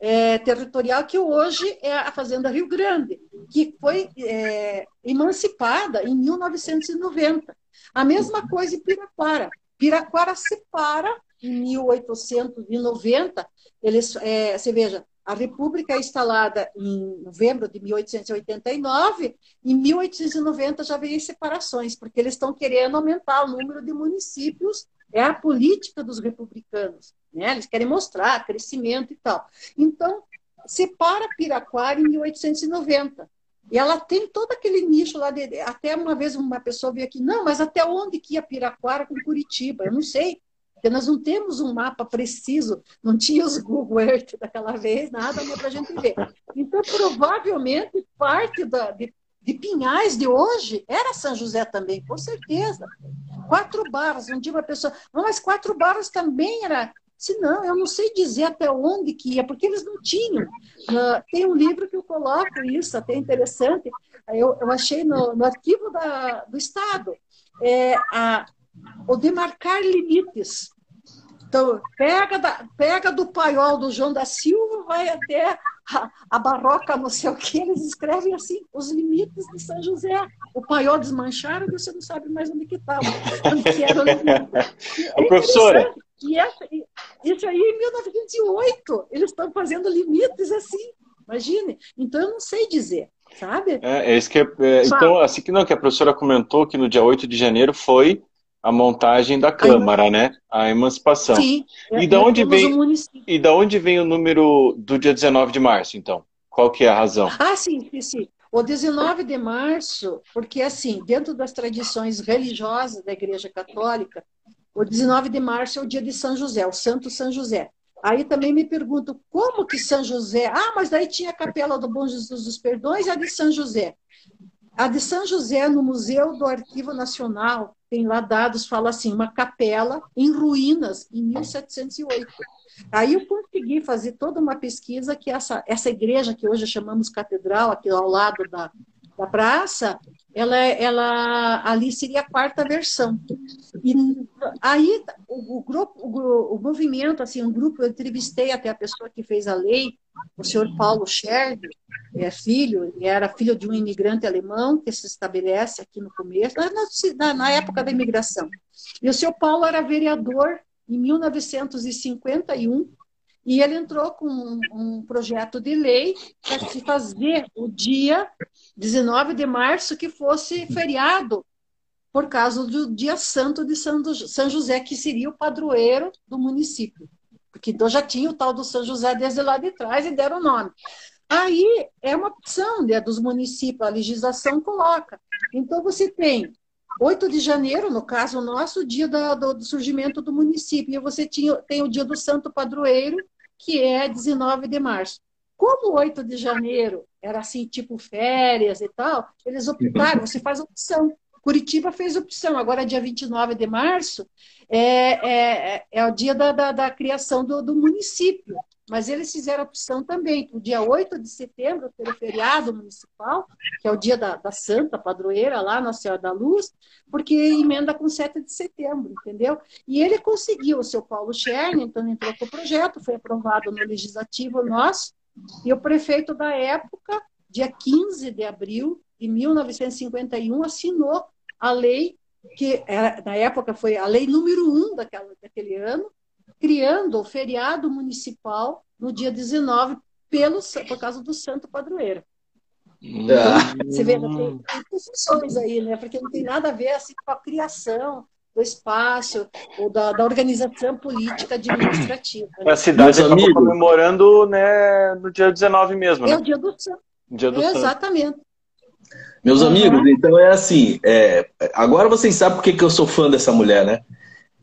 é, territorial que hoje é a Fazenda Rio Grande, que foi é, emancipada em 1990. A mesma coisa em Piraquara. Piraquara separa em 1890. Eles, é, você veja, a República é instalada em novembro de 1889, em 1890 já veio separações, porque eles estão querendo aumentar o número de municípios, é a política dos republicanos. Né? Eles querem mostrar crescimento e tal. Então, separa Piraquara em 1890. E ela tem todo aquele nicho lá. De, até uma vez uma pessoa veio aqui, não, mas até onde que ia Piraquara com Curitiba? Eu não sei, porque nós não temos um mapa preciso, não tinha os Google Earth daquela vez, nada para a gente ver. Então, provavelmente, parte da, de, de Pinhais de hoje era São José também, com certeza. Quatro barras, um dia uma pessoa, não, mas quatro barras também era se não, eu não sei dizer até onde que ia, porque eles não tinham. Uh, tem um livro que eu coloco isso, até interessante, eu, eu achei no, no arquivo da, do Estado, é, a, o demarcar limites. Então, pega, da, pega do paiol do João da Silva, vai até a, a barroca, não sei o que, eles escrevem assim, os limites de São José. O paiol desmancharam e você não sabe mais onde que estava, onde que era o limite. É professora, e essa, isso aí em 1908, eles estão fazendo limites assim, imagine. Então eu não sei dizer, sabe? É, é isso que é, é, então, assim que não, que a professora comentou que no dia 8 de janeiro foi a montagem da Câmara, a né? A emancipação. Sim. E da onde vem um e da onde vem o número do dia 19 de março, então? Qual que é a razão? Ah, sim, sim, sim. O 19 de março, porque assim, dentro das tradições religiosas da Igreja Católica, o 19 de março é o dia de São José, o Santo São José. Aí também me pergunto como que São José. Ah, mas daí tinha a capela do Bom Jesus dos Perdões e a de São José. A de São José, no Museu do Arquivo Nacional, tem lá dados, fala assim, uma capela em ruínas em 1708. Aí eu consegui fazer toda uma pesquisa que essa, essa igreja que hoje chamamos catedral, aqui ao lado da, da praça, ela, ela ali seria a quarta versão. E aí o, o grupo, o, o, movimento, assim, um grupo, eu entrevistei até a pessoa que fez a lei, o senhor Paulo Scherb, é filho, era filho de um imigrante alemão que se estabelece aqui no começo, na, na época da imigração. E o senhor Paulo era vereador em 1951 e ele entrou com um, um projeto de lei para se fazer o dia 19 de março que fosse feriado, por causa do dia santo de São José, que seria o padroeiro do município. Porque então já tinha o tal do São José desde lá de trás e deram o nome. Aí é uma opção né, dos municípios, a legislação coloca. Então você tem 8 de janeiro, no caso nosso, o dia do, do surgimento do município, e você tinha, tem o dia do Santo Padroeiro, que é 19 de março. Como 8 de janeiro era assim, tipo férias e tal, eles optaram, você faz opção. Curitiba fez opção, agora dia 29 de março é, é, é o dia da, da, da criação do, do, município. Mas eles fizeram opção também, o dia 8 de setembro, ter o feriado municipal, que é o dia da, da Santa Padroeira, lá na Senhora da Luz, porque emenda com 7 de setembro, entendeu? E ele conseguiu, o seu Paulo Scherner, então entrou com o projeto, foi aprovado no Legislativo nosso, e o prefeito da época, dia 15 de abril de 1951, assinou a lei que era, na época foi a lei número um daquele ano, criando o feriado municipal no dia 19 pelo, por causa do Santo Padroeiro. Então, você vê, tem, tem aí, né? Porque não tem nada a ver assim, com a criação do espaço ou da, da organização política administrativa. Né? A cidade está comemorando né, no dia 19 mesmo, né? É o dia do santo. Dia do Exatamente. Meus uhum. amigos, então é assim. É, agora vocês sabem por que, que eu sou fã dessa mulher, né?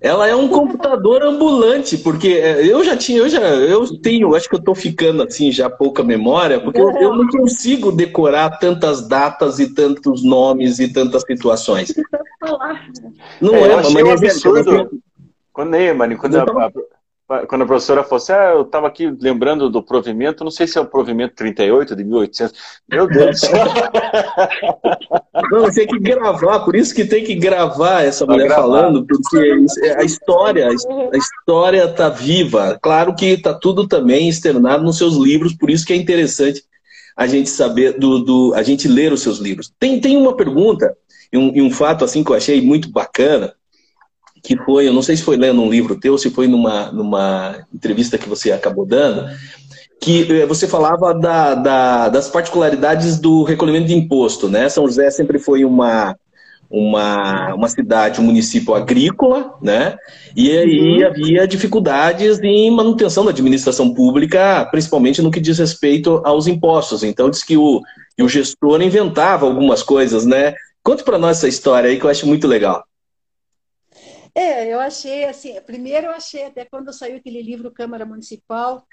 Ela é um computador ambulante, porque é, eu já tinha, eu já, eu tenho, acho que eu estou ficando assim já pouca memória, porque eu, eu, não consigo decorar tantas datas e tantos nomes e tantas situações. Não é, é mas é absurdo. Quando, é, mano, quando a, quando a professora falou assim, ah, eu estava aqui lembrando do provimento, não sei se é o provimento 38 de 1800. Meu Deus do céu. Não, tem que gravar, por isso que tem que gravar essa mulher gravar. falando, porque a história, a história está viva. Claro que está tudo também externado nos seus livros, por isso que é interessante a gente saber do, do a gente ler os seus livros. Tem, tem uma pergunta e um, e um fato assim que eu achei muito bacana que foi, eu não sei se foi lendo um livro teu, se foi numa, numa entrevista que você acabou dando, que eh, você falava da, da, das particularidades do recolhimento de imposto, né? São José sempre foi uma, uma, uma cidade, um município agrícola, né? E aí uhum. havia dificuldades em manutenção da administração pública, principalmente no que diz respeito aos impostos. Então diz que o, que o gestor inventava algumas coisas, né? Conte para nós essa história aí que eu acho muito legal. É, eu achei assim, primeiro eu achei até quando saiu aquele livro Câmara Municipal,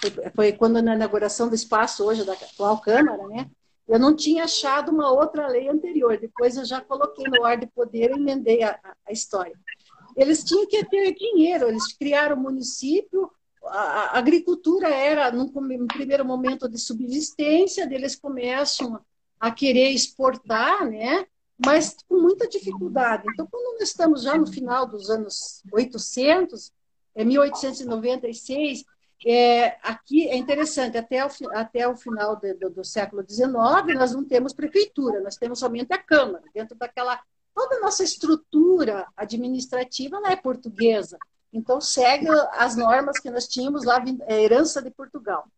foi, foi quando na inauguração do espaço hoje da atual Câmara, né? Eu não tinha achado uma outra lei anterior. Depois eu já coloquei no ar de poder e emendei a, a história. Eles tinham que ter dinheiro, eles criaram o município, a, agricultura era, num, primeiro momento, de subsistência, eles começam a querer exportar, né? Mas com muita dificuldade. Então, quando nós estamos já no final dos anos 800, é 1896, é, aqui é interessante, até o, até o final de, do, do, século XIX, nós não temos prefeitura, nós temos somente a Câmara, dentro daquela. Toda a nossa estrutura administrativa é portuguesa, então segue as normas que nós tínhamos lá, a é, herança de Portugal.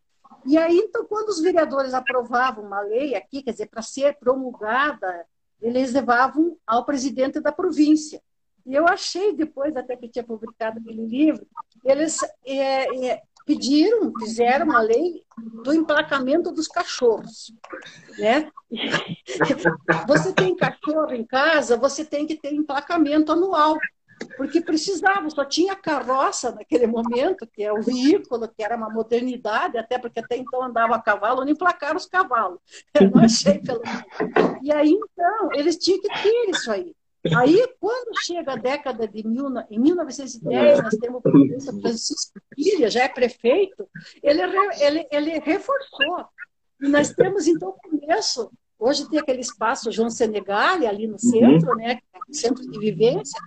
E aí, então, quando os vereadores aprovavam uma lei aqui, quer dizer, para ser promulgada eles levavam ao presidente da província. E eu achei depois, até que tinha publicado aquele livro, eles é, é, pediram, fizeram uma lei do emplacamento dos cachorros, né? Você tem cachorro em casa, você tem que ter emplacamento anual, porque precisava, só tinha carroça naquele momento, que é o veículo, que era uma modernidade, até porque até então andava a cavalo, não emplacaram os cavalos. Eu não achei, pelo menos. E aí, então, eles tinham que ter isso aí. Aí, quando chega a década de mil, em 1910, nós temos o presidente Francisco Filha, já é prefeito, ele, ele, ele reforçou. E nós temos, então, o começo. Hoje tem aquele espaço João Senegal, ali no centro, uhum. né, é centro de vivência.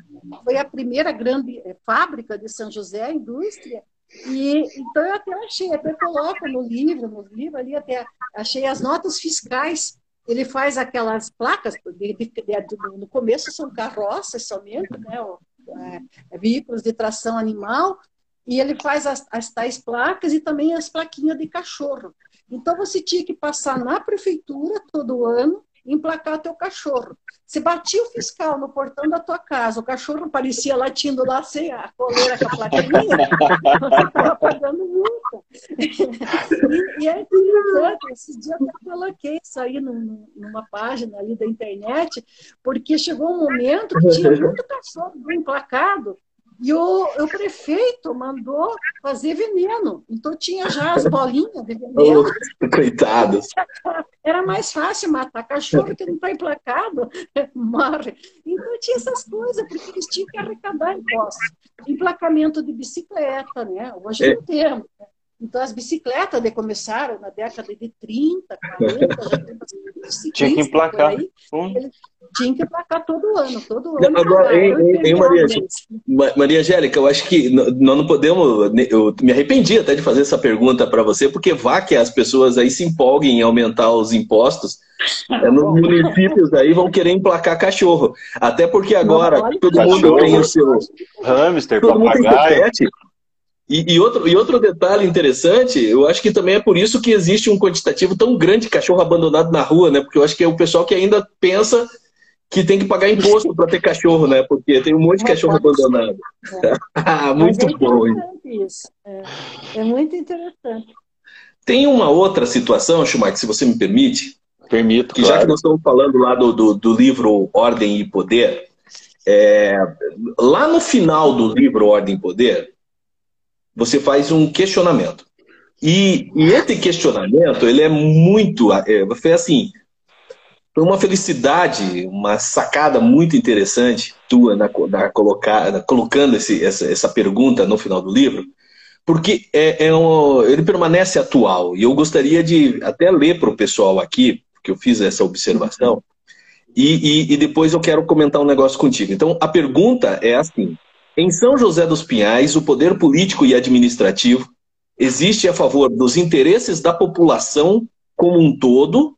Foi a primeira grande eh, fábrica de São José, indústria. E, então, eu até achei, até coloco no livro, no livro ali, até achei as notas fiscais ele faz aquelas placas, de, de, de, no começo são carroças somente, né, é, é, veículos de tração animal, e ele faz as, as tais placas e também as plaquinhas de cachorro. Então você tinha que passar na prefeitura todo ano emplacar teu cachorro. Se batia o fiscal no portão da tua casa, o cachorro aparecia latindo lá sem a coleira com a plaquinha, estava pagando multa. e, e é interessante, esses dias eu coloquei isso aí num, numa página ali da internet, porque chegou um momento que tinha muito cachorro emplacado, e o, o, prefeito mandou fazer veneno. Então tinha já as bolinhas de veneno. Oh, coitados. Era mais fácil matar cachorro que não está emplacado, morre. Então tinha essas coisas, porque eles tinham que arrecadar impostos. Emplacamento de bicicleta, né? Hoje é. não temos. Né? Então, as bicicletas de começaram na década de 30, 40, já tem Tinha que emplacar. Aí, tinha que emplacar todo ano, todo ano. Agora, em, em Maria, Maria Angélica, eu acho que nós não podemos. Eu me arrependi até de fazer essa pergunta para você, porque vá que as pessoas aí se empolguem em aumentar os impostos. É, nos municípios aí vão querer emplacar cachorro. Até porque agora não, todo mundo tem o seu. Hamster, todo papagaio. E, e, outro, e outro detalhe interessante, eu acho que também é por isso que existe um quantitativo tão grande de cachorro abandonado na rua, né? Porque eu acho que é o pessoal que ainda pensa que tem que pagar imposto para ter cachorro, né? Porque tem um monte de cachorro abandonado. É. muito é bom. Isso. É, é, muito interessante. Tem uma outra situação, Schumacher, se você me permite. Permito. Que claro. já que nós estamos falando lá do, do, do livro Ordem e Poder, é, lá no final do livro Ordem e Poder, você faz um questionamento. E, e esse questionamento, ele é muito, é, foi assim, foi uma felicidade, uma sacada muito interessante tua na, na colocar, colocando esse, essa, essa pergunta no final do livro, porque é, é um, ele permanece atual. E eu gostaria de até ler para o pessoal aqui, que eu fiz essa observação, e, e, e depois eu quero comentar um negócio contigo. Então, a pergunta é assim: em São José dos Pinhais, o poder político e administrativo existe a favor dos interesses da população como um todo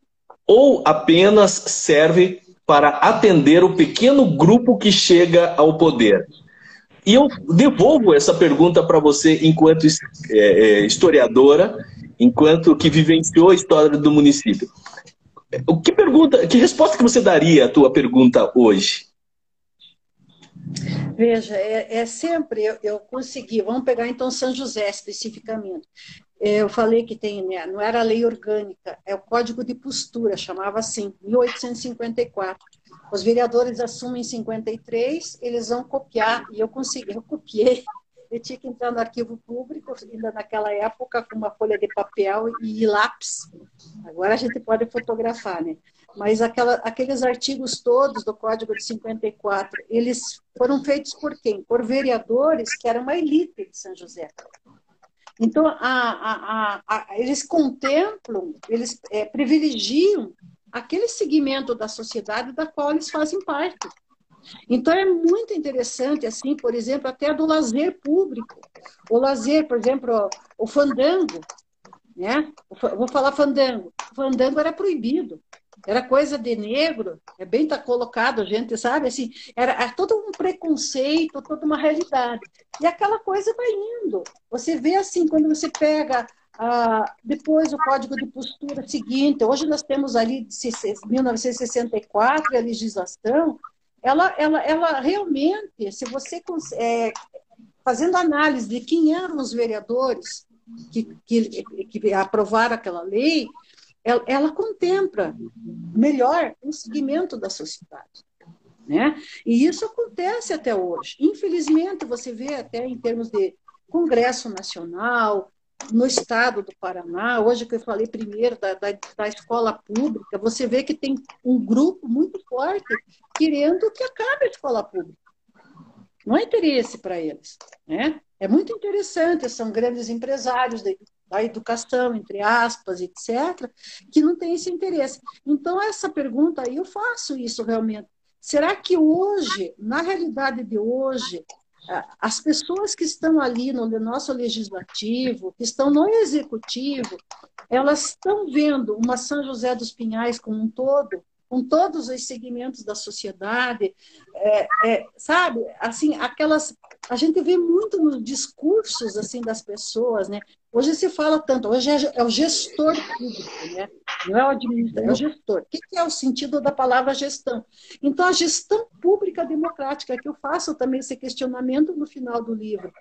ou apenas serve para atender o pequeno grupo que chega ao poder? E eu devolvo essa pergunta para você enquanto é, é, historiadora, enquanto que vivenciou a história do município. O que pergunta, que resposta que você daria à tua pergunta hoje? Veja, é, é sempre eu, eu, consegui. Vamos pegar então São José especificamente. É, eu falei que tem, né, não era lei orgânica, é o Código de Postura, chamava assim, 1854. Os vereadores assumem em 53, eles vão copiar, e eu consegui, eu copiei. Eu tinha que entrar no arquivo público, ainda naquela época, com uma folha de papel e lápis. Agora a gente pode fotografar, né? mas aquela, aqueles artigos todos do Código de 54, eles foram feitos por quem? Por vereadores que eram uma elite de São José. Então, a, a, a, eles contemplam, eles é, privilegiam aquele segmento da sociedade da qual eles fazem parte. Então, é muito interessante, assim, por exemplo, até do lazer público. O lazer, por exemplo, o fandango, né? vou falar fandango. O fandango era proibido era coisa de negro, é bem tá colocado, gente, sabe? Assim, era, era todo um preconceito, toda uma realidade. E aquela coisa vai indo. Você vê assim, quando você pega ah, depois o código de postura seguinte, hoje nós temos ali de 1964 a legislação, ela, ela, ela realmente, se você é, fazendo análise de quem eram os vereadores que, que, que aprovaram aquela lei, ela, ela contempla melhor o segmento da sociedade. Né? E isso acontece até hoje. Infelizmente, você vê até em termos de Congresso Nacional, no estado do Paraná, hoje que eu falei primeiro da, da, da, escola pública, você vê que tem um grupo muito forte querendo que acabe a escola pública. Não há interesse para eles. Né? É muito interessante, são grandes empresários da, da educação, entre aspas, etc., que não têm esse interesse. Então, essa pergunta aí, eu faço isso realmente. Será que hoje, na realidade de hoje, as pessoas que estão ali no nosso legislativo, que estão no executivo, elas estão vendo uma São José dos Pinhais como um todo, com todos os segmentos da sociedade, é, é, sabe? Assim, aquelas a gente vê muito nos discursos assim das pessoas, né? Hoje se fala tanto, hoje é, é o gestor público, né? Não é o administrador, é o gestor. O que é o sentido da palavra gestão? Então, a gestão pública democrática, que eu faço também esse questionamento no final do livro.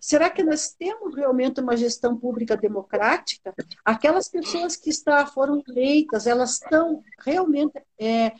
Será que nós temos realmente uma gestão pública democrática? Aquelas pessoas que está, foram eleitas, elas estão realmente é,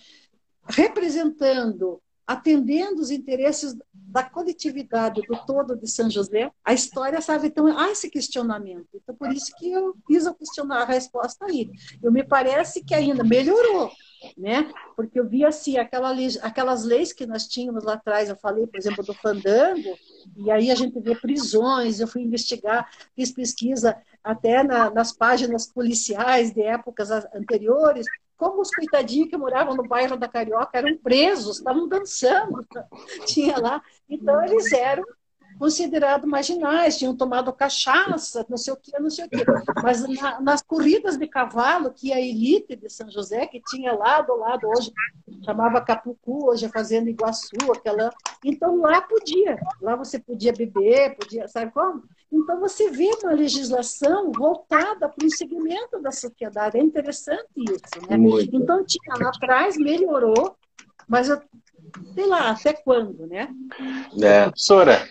representando atendendo os interesses da coletividade do todo de São José, a história, sabe, então há esse questionamento. Então, por isso que eu fiz a questionar a resposta aí. Eu me parece que ainda melhorou, né? Porque eu vi assim, aquela, aquelas leis que nós tínhamos lá atrás, eu falei, por exemplo, do fandango, e aí a gente vê prisões, eu fui investigar, fiz pesquisa até na, nas páginas policiais de épocas anteriores, como os coitadinhos que moravam no bairro da Carioca eram presos, estavam dançando, tinha lá. Então, eles eram considerados marginais, tinham tomado cachaça, não sei o que, não sei o que. Mas na, nas corridas de cavalo, que a elite de São José, que tinha lá do lado, hoje chamava Capucu, hoje é Fazenda Iguaçu, aquela. Então lá podia, lá você podia beber, podia, sabe como? Então, você vê uma legislação voltada para o segmento da sociedade. É interessante isso. Né? Muito. Então, tinha lá atrás, melhorou, mas eu, sei lá, até quando, né? É. Professora,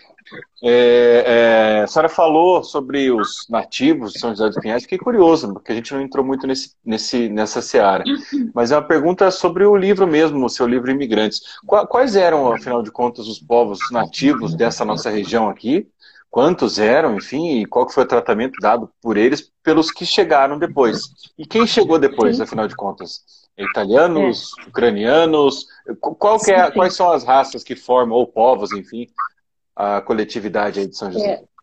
é, é, a senhora falou sobre os nativos de São José dos Pinhais, fiquei curioso, porque a gente não entrou muito nesse, nesse, nessa seara. Mas é uma pergunta sobre o livro mesmo, o seu livro Imigrantes. Quais eram, afinal de contas, os povos nativos dessa nossa região aqui? quantos eram, enfim, e qual foi o tratamento dado por eles pelos que chegaram depois. E quem chegou depois, afinal de contas? Italianos, é. ucranianos? Qual é, quais são as raças que formam, ou povos, enfim, a coletividade aí de São José? É.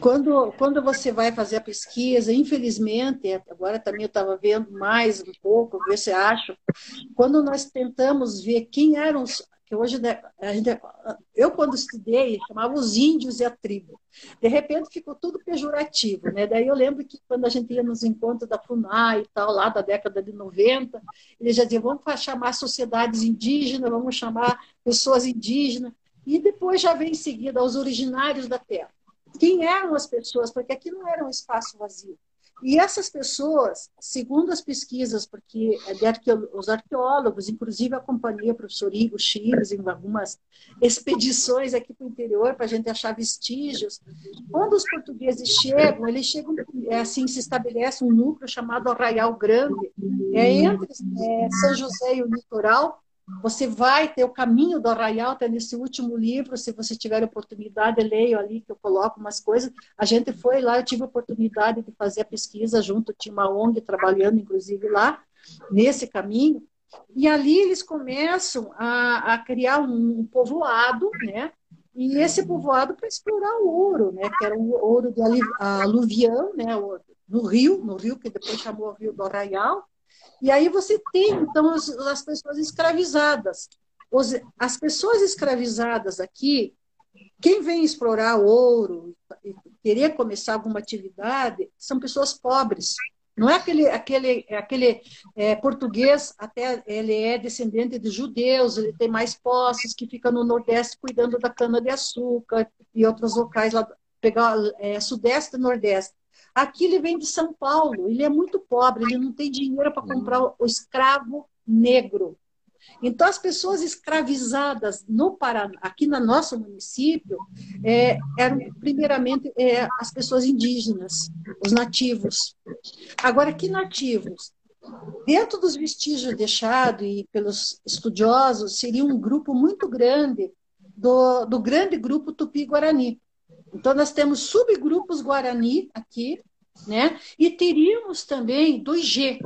Quando, quando você vai fazer a pesquisa, infelizmente, agora também eu estava vendo mais um pouco, ver se acho, quando nós tentamos ver quem eram os, que hoje né, gente, eu quando estudei chamava os índios e a tribo. De repente ficou tudo pejorativo, né? Daí eu lembro que quando a gente ia nos encontros da FUNAI e tal, lá da década de 90, eles já diziam, vamos chamar sociedades indígenas, vamos chamar pessoas indígenas, e depois já vem em seguida os originários da terra. Quem eram as pessoas? Porque aqui não era um espaço vazio. E essas pessoas, segundo as pesquisas, porque os arqueólogos, inclusive a companhia professor Igor Chiles, em algumas expedições aqui para o interior para a gente achar vestígios, quando os portugueses chegam, eles chegam, é assim, se estabelece um núcleo chamado Arraial Grande, é entre é, São José e o litoral, você vai ter o caminho do arraial, até nesse último livro, se você tiver oportunidade, leio ali que eu coloco umas coisas. A gente foi lá, eu tive a oportunidade de fazer a pesquisa junto, tinha uma ONG trabalhando, inclusive, lá, nesse caminho. E ali eles começam a, a criar um, povoado, né? E esse povoado para explorar o ouro, né? Que era o ouro de aluvião, né? No rio, no rio que depois chamou o Rio do Arraial. E aí você tem, então, as, as pessoas escravizadas. Os, as pessoas escravizadas aqui, quem vem explorar ouro e querer começar alguma atividade, são pessoas pobres. Não é aquele, aquele, aquele é, português, até ele é descendente de judeus, ele tem mais posses, que fica no Nordeste cuidando da cana-de-açúcar e outros locais lá, pegar é, Sudeste e Nordeste. Aqui ele vem de São Paulo, ele é muito pobre, ele não tem dinheiro para comprar o escravo negro. Então, as pessoas escravizadas no Paraná, aqui no nosso município, é, eram primeiramente é, as pessoas indígenas, os nativos. Agora, que nativos? Dentro dos vestígios deixados e pelos estudiosos, seria um grupo muito grande do, do grande grupo Tupi-Guarani. Então, nós temos subgrupos Guarani aqui, né? E teríamos também do IG,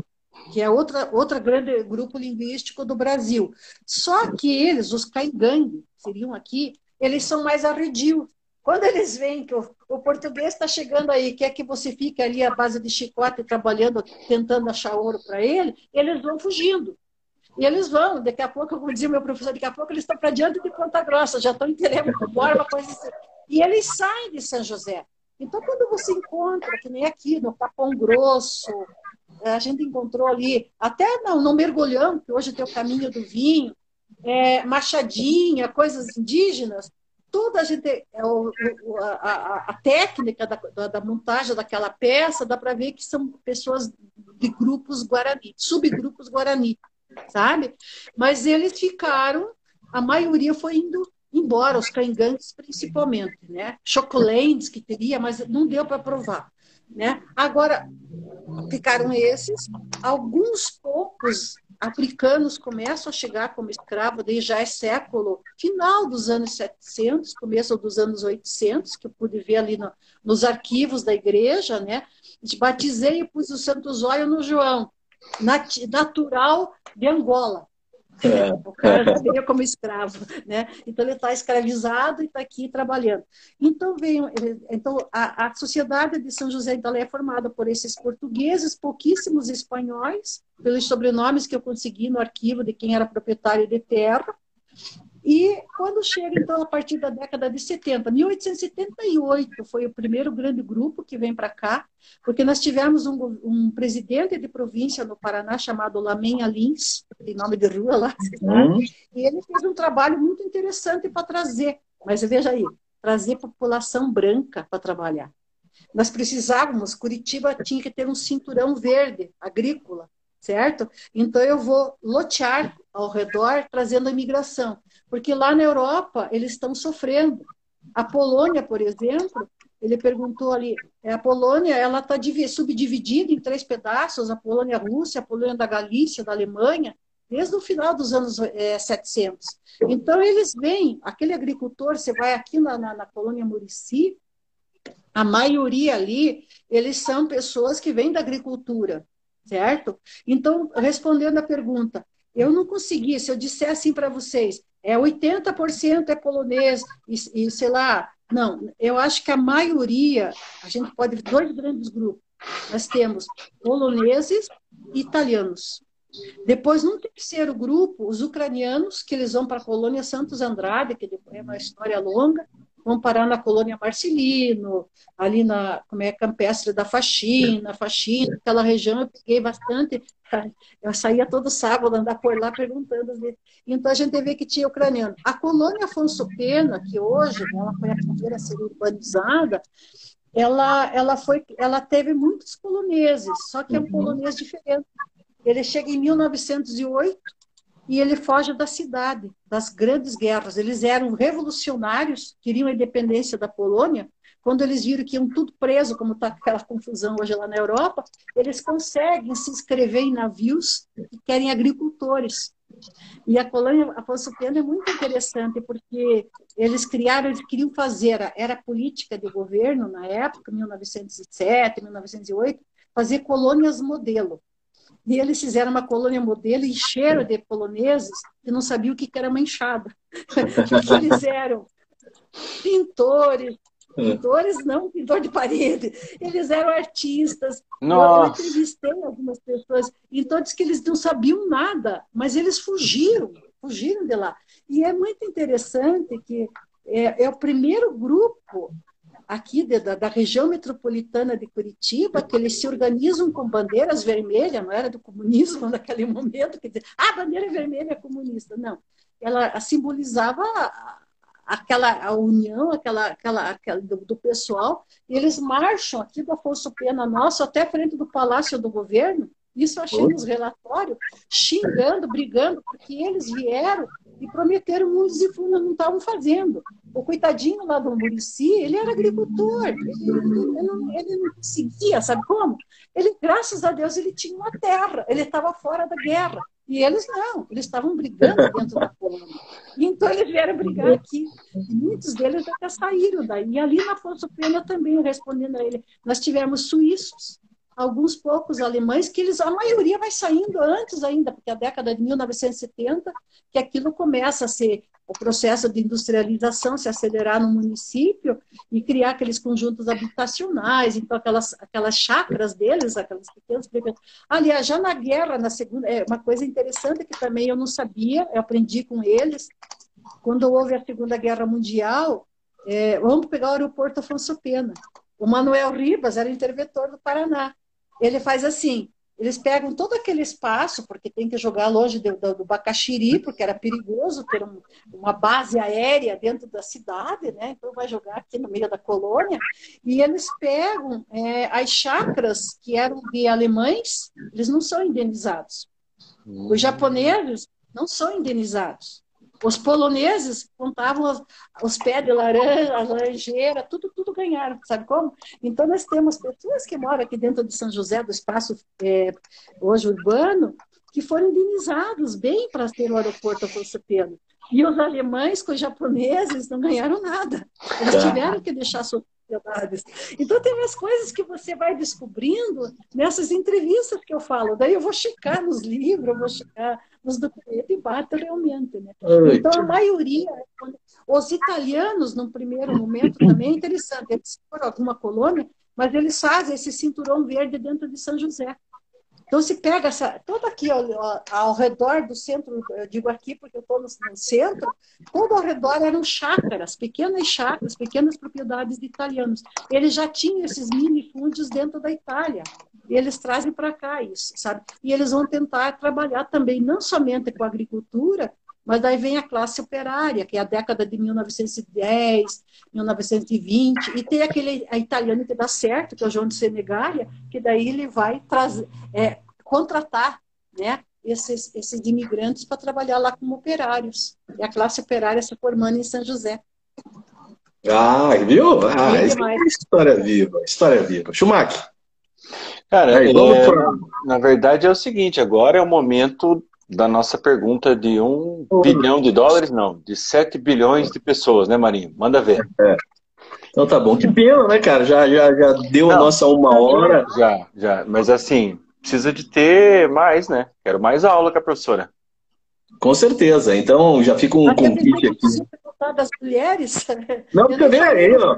que é outra, outra grande grupo linguístico do Brasil. Só que eles, os caingangue, seriam aqui, eles são mais arredios. Quando eles veem que o, o português está chegando aí, quer que você fique ali à base de chicote trabalhando, tentando achar ouro para ele, eles vão fugindo. E eles vão, daqui a pouco, como dizia meu professor, daqui a pouco eles estão para diante de Ponta Grossa, já estão em Teremo, Borba, coisa assim. E eles saem de São José. Então, quando você encontra, que nem aqui, no Capão Grosso, a gente encontrou ali, até no, no Mergulhão, que hoje tem o caminho do vinho, é, Machadinha, coisas indígenas, toda a gente, é, a, a, a técnica da, da, da, montagem daquela peça, dá para ver que são pessoas de grupos Guarani, subgrupos Guarani, sabe? Mas eles ficaram, a maioria foi indo embora, os cangantes principalmente, né? Chocolates que teria, mas não deu para provar. Né? Agora, ficaram esses, alguns poucos africanos começam a chegar como escravo, desde já é século, final dos anos 700, começo dos anos 800, que eu pude ver ali no, nos arquivos da igreja, né? Batizei e pus o santo zóio no João, nat, natural de Angola. É. O cara veio como escravo, né? Então ele está escravizado e está aqui trabalhando. Então veio, então a, a sociedade de São José então, é formada por esses portugueses, pouquíssimos espanhóis, pelos sobrenomes que eu consegui no arquivo de quem era proprietário de terra, e quando chega, então, a partir da década de 70, 1878 foi o primeiro grande grupo que vem para cá, porque nós tivemos um, um, presidente de província no Paraná chamado Lamenha Lins, tem nome de rua lá, uhum. e ele fez um trabalho muito interessante para trazer, mas veja aí, trazer população branca para trabalhar. Nós precisávamos, Curitiba tinha que ter um cinturão verde agrícola, certo? Então eu vou lotear ao redor, trazendo a imigração. Porque lá na Europa eles estão sofrendo. A Polônia, por exemplo, ele perguntou ali, é, a Polônia ela está subdividida em três pedaços, a Polônia Rússia, a Polônia da Galícia, da Alemanha, desde o final dos anos é, 700. Então eles vêm, aquele agricultor, você vai aqui na, na, na colônia Murici, a maioria ali, eles são pessoas que vêm da agricultura, certo? Então, respondendo a pergunta, eu não consegui, se eu disser assim para vocês, é 80% é polonês e, e, sei lá, não, eu acho que a maioria, a gente pode ver dois grandes grupos. Nós temos poloneses e italianos. Depois, num terceiro grupo, os ucranianos, que eles vão para a colônia Santos Andrade, que é uma história longa, vão parar na colônia Marcelino, ali na como é, Campestre da Faxina, Faxina, aquela região eu peguei bastante, eu saía todo sábado andar por lá perguntando. Então a gente vê que tinha ucraniano. A colônia Afonso Pena, que hoje né, ela foi a primeira a ser urbanizada, ela, ela, foi, ela teve muitos poloneses, só que é um uhum. polonês diferente. Ele chega em 1908 e ele foge da cidade, das grandes guerras. Eles eram revolucionários, queriam a independência da Polônia. Quando eles viram que iam tudo preso, como está aquela confusão hoje lá na Europa, eles conseguem se inscrever em navios e querem agricultores. E a colônia Afonso Pena é muito interessante, porque eles criaram, eles queriam fazer, era política de governo na época, 1907, 1908, fazer colônias modelo. E eles fizeram uma colônia modelo e encheram de poloneses que não sabiam o que era uma enxada. Porque eles eram pintores, pintores não pintor de parede, eles eram artistas. Nossa. Eu entrevistei algumas pessoas, então disse que eles não sabiam nada, mas eles fugiram, fugiram de lá. E é muito interessante que é, é o primeiro grupo aqui de, da, da, região metropolitana de Curitiba, que eles se organizam com bandeiras vermelhas, não era do comunismo naquele momento, quer dizer, ah, bandeira vermelha é comunista. Não, ela simbolizava aquela a união, aquela, aquela, aquela do, do, pessoal, e eles marcham aqui do Afonso Pena Nosso até frente do Palácio do Governo, Isso eu achei nos relatórios, xingando, brigando, porque eles vieram e prometeram mundos e não estavam fazendo. O coitadinho lá do Murici, ele era agricultor, ele, não, ele não conseguia, sabe como? Ele, graças a Deus, ele tinha uma terra, ele estava fora da guerra. E eles não, eles estavam brigando dentro da colônia. Então eles vieram brigar aqui. E muitos deles até saíram daí. E ali na Afonso Pena também, respondendo a ele, nós tivemos suíços, alguns poucos alemães, que eles, a maioria vai saindo antes ainda, porque a década de 1970, que aquilo começa a ser o processo de industrialização se acelerar no município e criar aqueles conjuntos habitacionais, então aquelas, aquelas chacras deles, aquelas pequenas. Aliás, já na guerra, na segunda, é uma coisa interessante que também eu não sabia, eu aprendi com eles, quando houve a Segunda Guerra Mundial, é, vamos pegar o aeroporto Afonso Pena. O Manuel Ribas era interventor do Paraná. Ele faz assim: eles pegam todo aquele espaço, porque tem que jogar longe do, do, do Bacaxiri, porque era perigoso ter um, uma base aérea dentro da cidade, né? Então vai jogar aqui no meio da colônia. E eles pegam é, as chacras que eram de alemães, eles não são indenizados. Os japoneses não são indenizados. Os poloneses contavam os, os pés de laranja, a laranjeira, tudo, tudo ganharam, sabe como? Então, nós temos pessoas que moram aqui dentro de São José, do espaço é, hoje urbano, que foram indenizados bem para ter o aeroporto Afonso Pena. E os alemães com os japoneses não ganharam nada. Eles tá. tiveram que deixar suas propriedades. Então, tem umas coisas que você vai descobrindo nessas entrevistas que eu falo. Daí eu vou checar nos livros, eu vou checar nos documentos e bato realmente. Né? Então, a maioria, os italianos, num primeiro momento, também é interessante, eles foram alguma colônia, mas eles fazem esse cinturão verde dentro de São José. Então, se pega essa, todo aqui ao, ao, redor do centro, eu digo aqui porque eu estou no, no, centro, todo ao redor eram chácaras, pequenas chácaras, pequenas propriedades de italianos. Eles já tinham esses minifúndios dentro da Itália. Eles trazem para cá isso, sabe? E eles vão tentar trabalhar também, não somente com a agricultura, mas daí vem a classe operária, que é a década de 1910, 1920, e tem aquele a italiano que dá certo, que é o João de Senegária, que daí ele vai trazer, é, contratar né, esses, esses imigrantes para trabalhar lá como operários. E a classe operária se formando em São José. Ah, viu? Ah, é história viva, história viva. Schumacher. Cara, é, na verdade é o seguinte, agora é o momento da nossa pergunta de um uhum. bilhão de dólares, não, de 7 bilhões de pessoas, né, Marinho? Manda ver. É. Então tá bom. Que pena, né, cara? Já, já, já deu não, a nossa uma hora. Já, já. Mas assim, precisa de ter mais, né? Quero mais aula com a professora. Com certeza. Então já fica um convite aqui. Das mulheres. Não, porque vem aí, ó.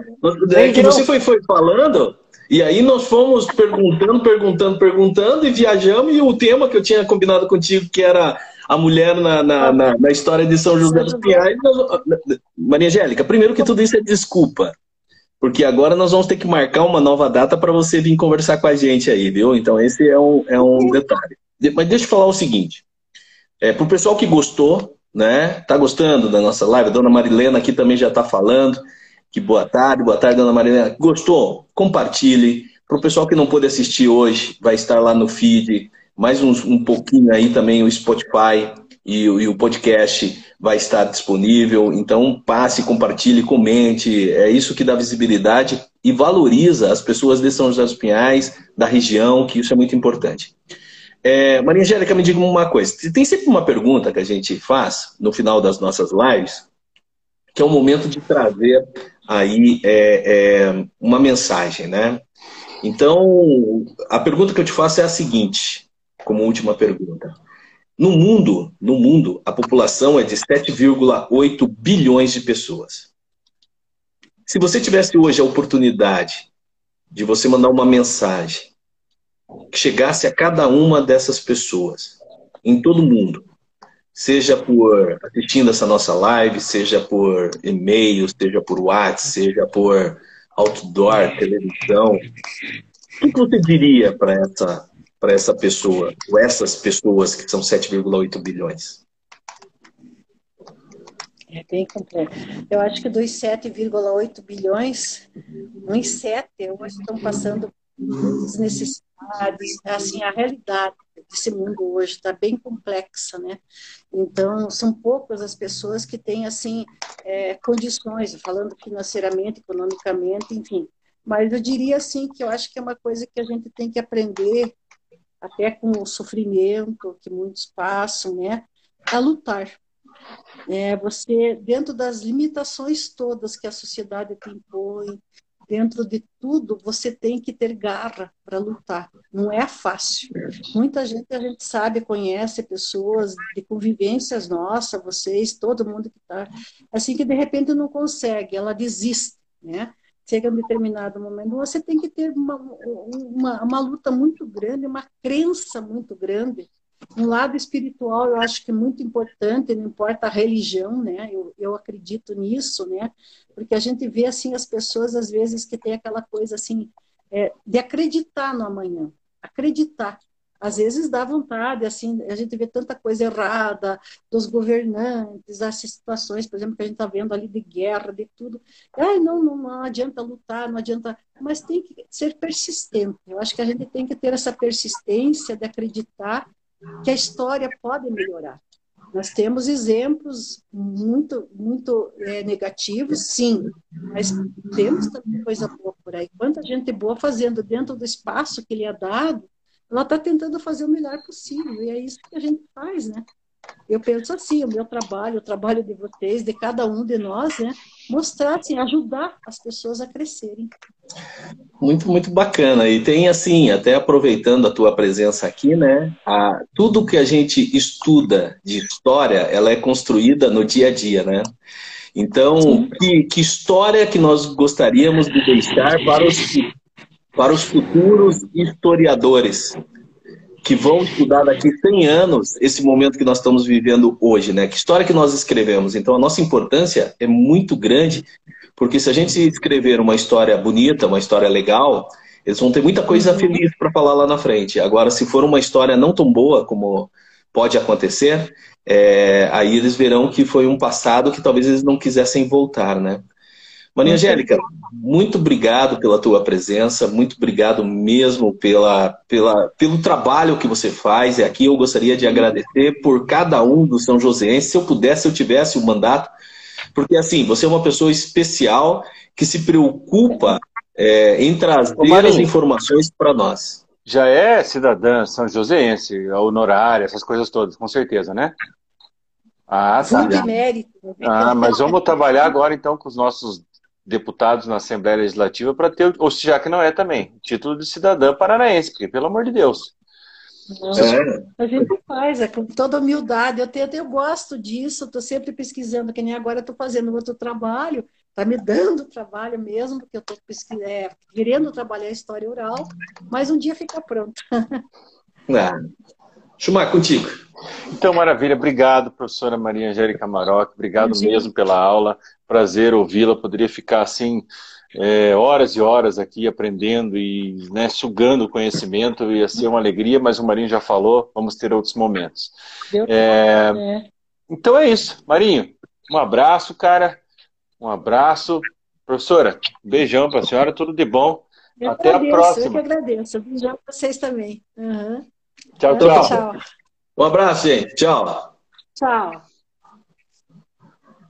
É que você foi, foi falando, e aí nós fomos perguntando, perguntando, perguntando e viajamos. E o tema que eu tinha combinado contigo, que era a mulher na, na, na, na história de São José dos Pinhais. Maria Angélica, primeiro que tudo isso é desculpa. Porque agora nós vamos ter que marcar uma nova data para você vir conversar com a gente aí, viu? Então esse é um, é um detalhe. Mas deixa eu falar o seguinte. É, para o pessoal que gostou, né? Tá gostando da nossa live? Dona Marilena aqui também já está falando que boa tarde, boa tarde, dona Marilena. Gostou? Compartilhe. Para o pessoal que não pôde assistir hoje, vai estar lá no feed, mais um pouquinho aí também o Spotify e, e, o podcast vai estar disponível. Então passe, compartilhe, comente. É isso que dá visibilidade e valoriza as pessoas de São José dos Pinhais, da região, que isso é muito importante. É, Maria Angélica, me diga uma coisa. Tem sempre uma pergunta que a gente faz no final das nossas lives, que é o momento de trazer aí é, é, uma mensagem, né? Então, a pergunta que eu te faço é a seguinte, como última pergunta. No mundo, no mundo, a população é de 7,8 bilhões de pessoas. Se você tivesse hoje a oportunidade de você mandar uma mensagem que chegasse a cada uma dessas pessoas, em todo mundo, seja por assistindo essa nossa live, seja por e-mail, seja por WhatsApp, seja por outdoor, televisão. O que você diria para essa, essa pessoa, ou essas pessoas que são 7,8 bilhões? É bem complexo. Eu acho que dos 7,8 bilhões, uns 7 hoje estão passando muitas necessidades, assim, a realidade desse mundo hoje está bem complexa, né? Então, são poucas as pessoas que têm, assim, é, condições, falando financeiramente, economicamente, enfim. Mas eu diria, assim, que eu acho que é uma coisa que a gente tem que aprender, até com o sofrimento que muitos passam, né? A lutar. É, você, dentro das limitações todas que a sociedade te impõe, dentro de tudo, você tem que ter garra para lutar. Não é fácil. Muita gente a gente sabe, conhece pessoas de convivências nossas, vocês, todo mundo que está, assim que de repente não consegue, ela desiste, né? Chega um determinado momento, você tem que ter uma, uma, uma luta muito grande, uma crença muito grande um lado espiritual eu acho que é muito importante, não importa a religião, né? Eu, eu acredito nisso, né? Porque a gente vê assim as pessoas às vezes que tem aquela coisa assim é, de acreditar no amanhã, acreditar. Às vezes dá vontade, assim, a gente vê tanta coisa errada dos governantes, as situações, por exemplo, que a gente está vendo ali de guerra, de tudo. Ai, não, não, não adianta lutar, não adianta. Mas tem que ser persistente. Eu acho que a gente tem que ter essa persistência de acreditar que a história pode melhorar. Nós temos exemplos muito, muito é, negativos, sim, mas temos também coisa boa por aí. Quanta gente boa fazendo dentro do espaço que lhe é dado, ela está tentando fazer o melhor possível, e é isso que a gente faz, né? Eu penso assim, o meu trabalho, o trabalho de vocês, de cada um de nós, né? Mostrar, assim, ajudar as pessoas a crescerem. Muito, muito bacana. E tem assim, até aproveitando a tua presença aqui, né? A, tudo que a gente estuda de história, ela é construída no dia a dia, né? Então, que, que, história que nós gostaríamos de deixar para os, para os futuros historiadores? Que vão estudar daqui 100 anos esse momento que nós estamos vivendo hoje, né? Que história que nós escrevemos. Então, a nossa importância é muito grande, porque se a gente escrever uma história bonita, uma história legal, eles vão ter muita coisa uhum. feliz para falar lá na frente. Agora, se for uma história não tão boa como pode acontecer, é, aí eles verão que foi um passado que talvez eles não quisessem voltar, né? Maria Angélica, muito obrigado pela tua presença, muito obrigado mesmo pela, pela, pelo trabalho que você faz. E aqui eu gostaria de agradecer por cada um dos São Joséenses. Se eu pudesse, se eu tivesse o um mandato, porque assim, você é uma pessoa especial que se preocupa é, em trazer as informações para nós. Já é cidadã são joséense, honorária, essas coisas todas, com certeza, né? Ah, tá. Mérito. Ah, mas vamos trabalhar agora então com os nossos deputados na Assembleia Legislativa para ter, ou já que não é também, título de cidadã paranaense, porque pelo amor de Deus. É. A gente faz, é com toda humildade. Eu, tenho, eu gosto disso, estou sempre pesquisando, que nem agora estou fazendo outro trabalho, está me dando trabalho mesmo, porque eu estou é, querendo trabalhar história oral, mas um dia fica pronto. Ah. Chumar, contigo. Então, maravilha. Obrigado, professora Maria Angélica Maroc. Obrigado mesmo pela aula. Prazer ouvi-la. Poderia ficar assim é, horas e horas aqui aprendendo e né, sugando o conhecimento. Ia ser uma alegria, mas o Marinho já falou. Vamos ter outros momentos. É... É. Então é isso. Marinho, um abraço, cara. Um abraço. Professora, beijão para a senhora. Tudo de bom. Eu Até agradeço, a próxima. Eu que agradeço. Beijão para vocês também. Uhum. Tchau, tchau. tchau. Um abraço, gente. Tchau. Tchau.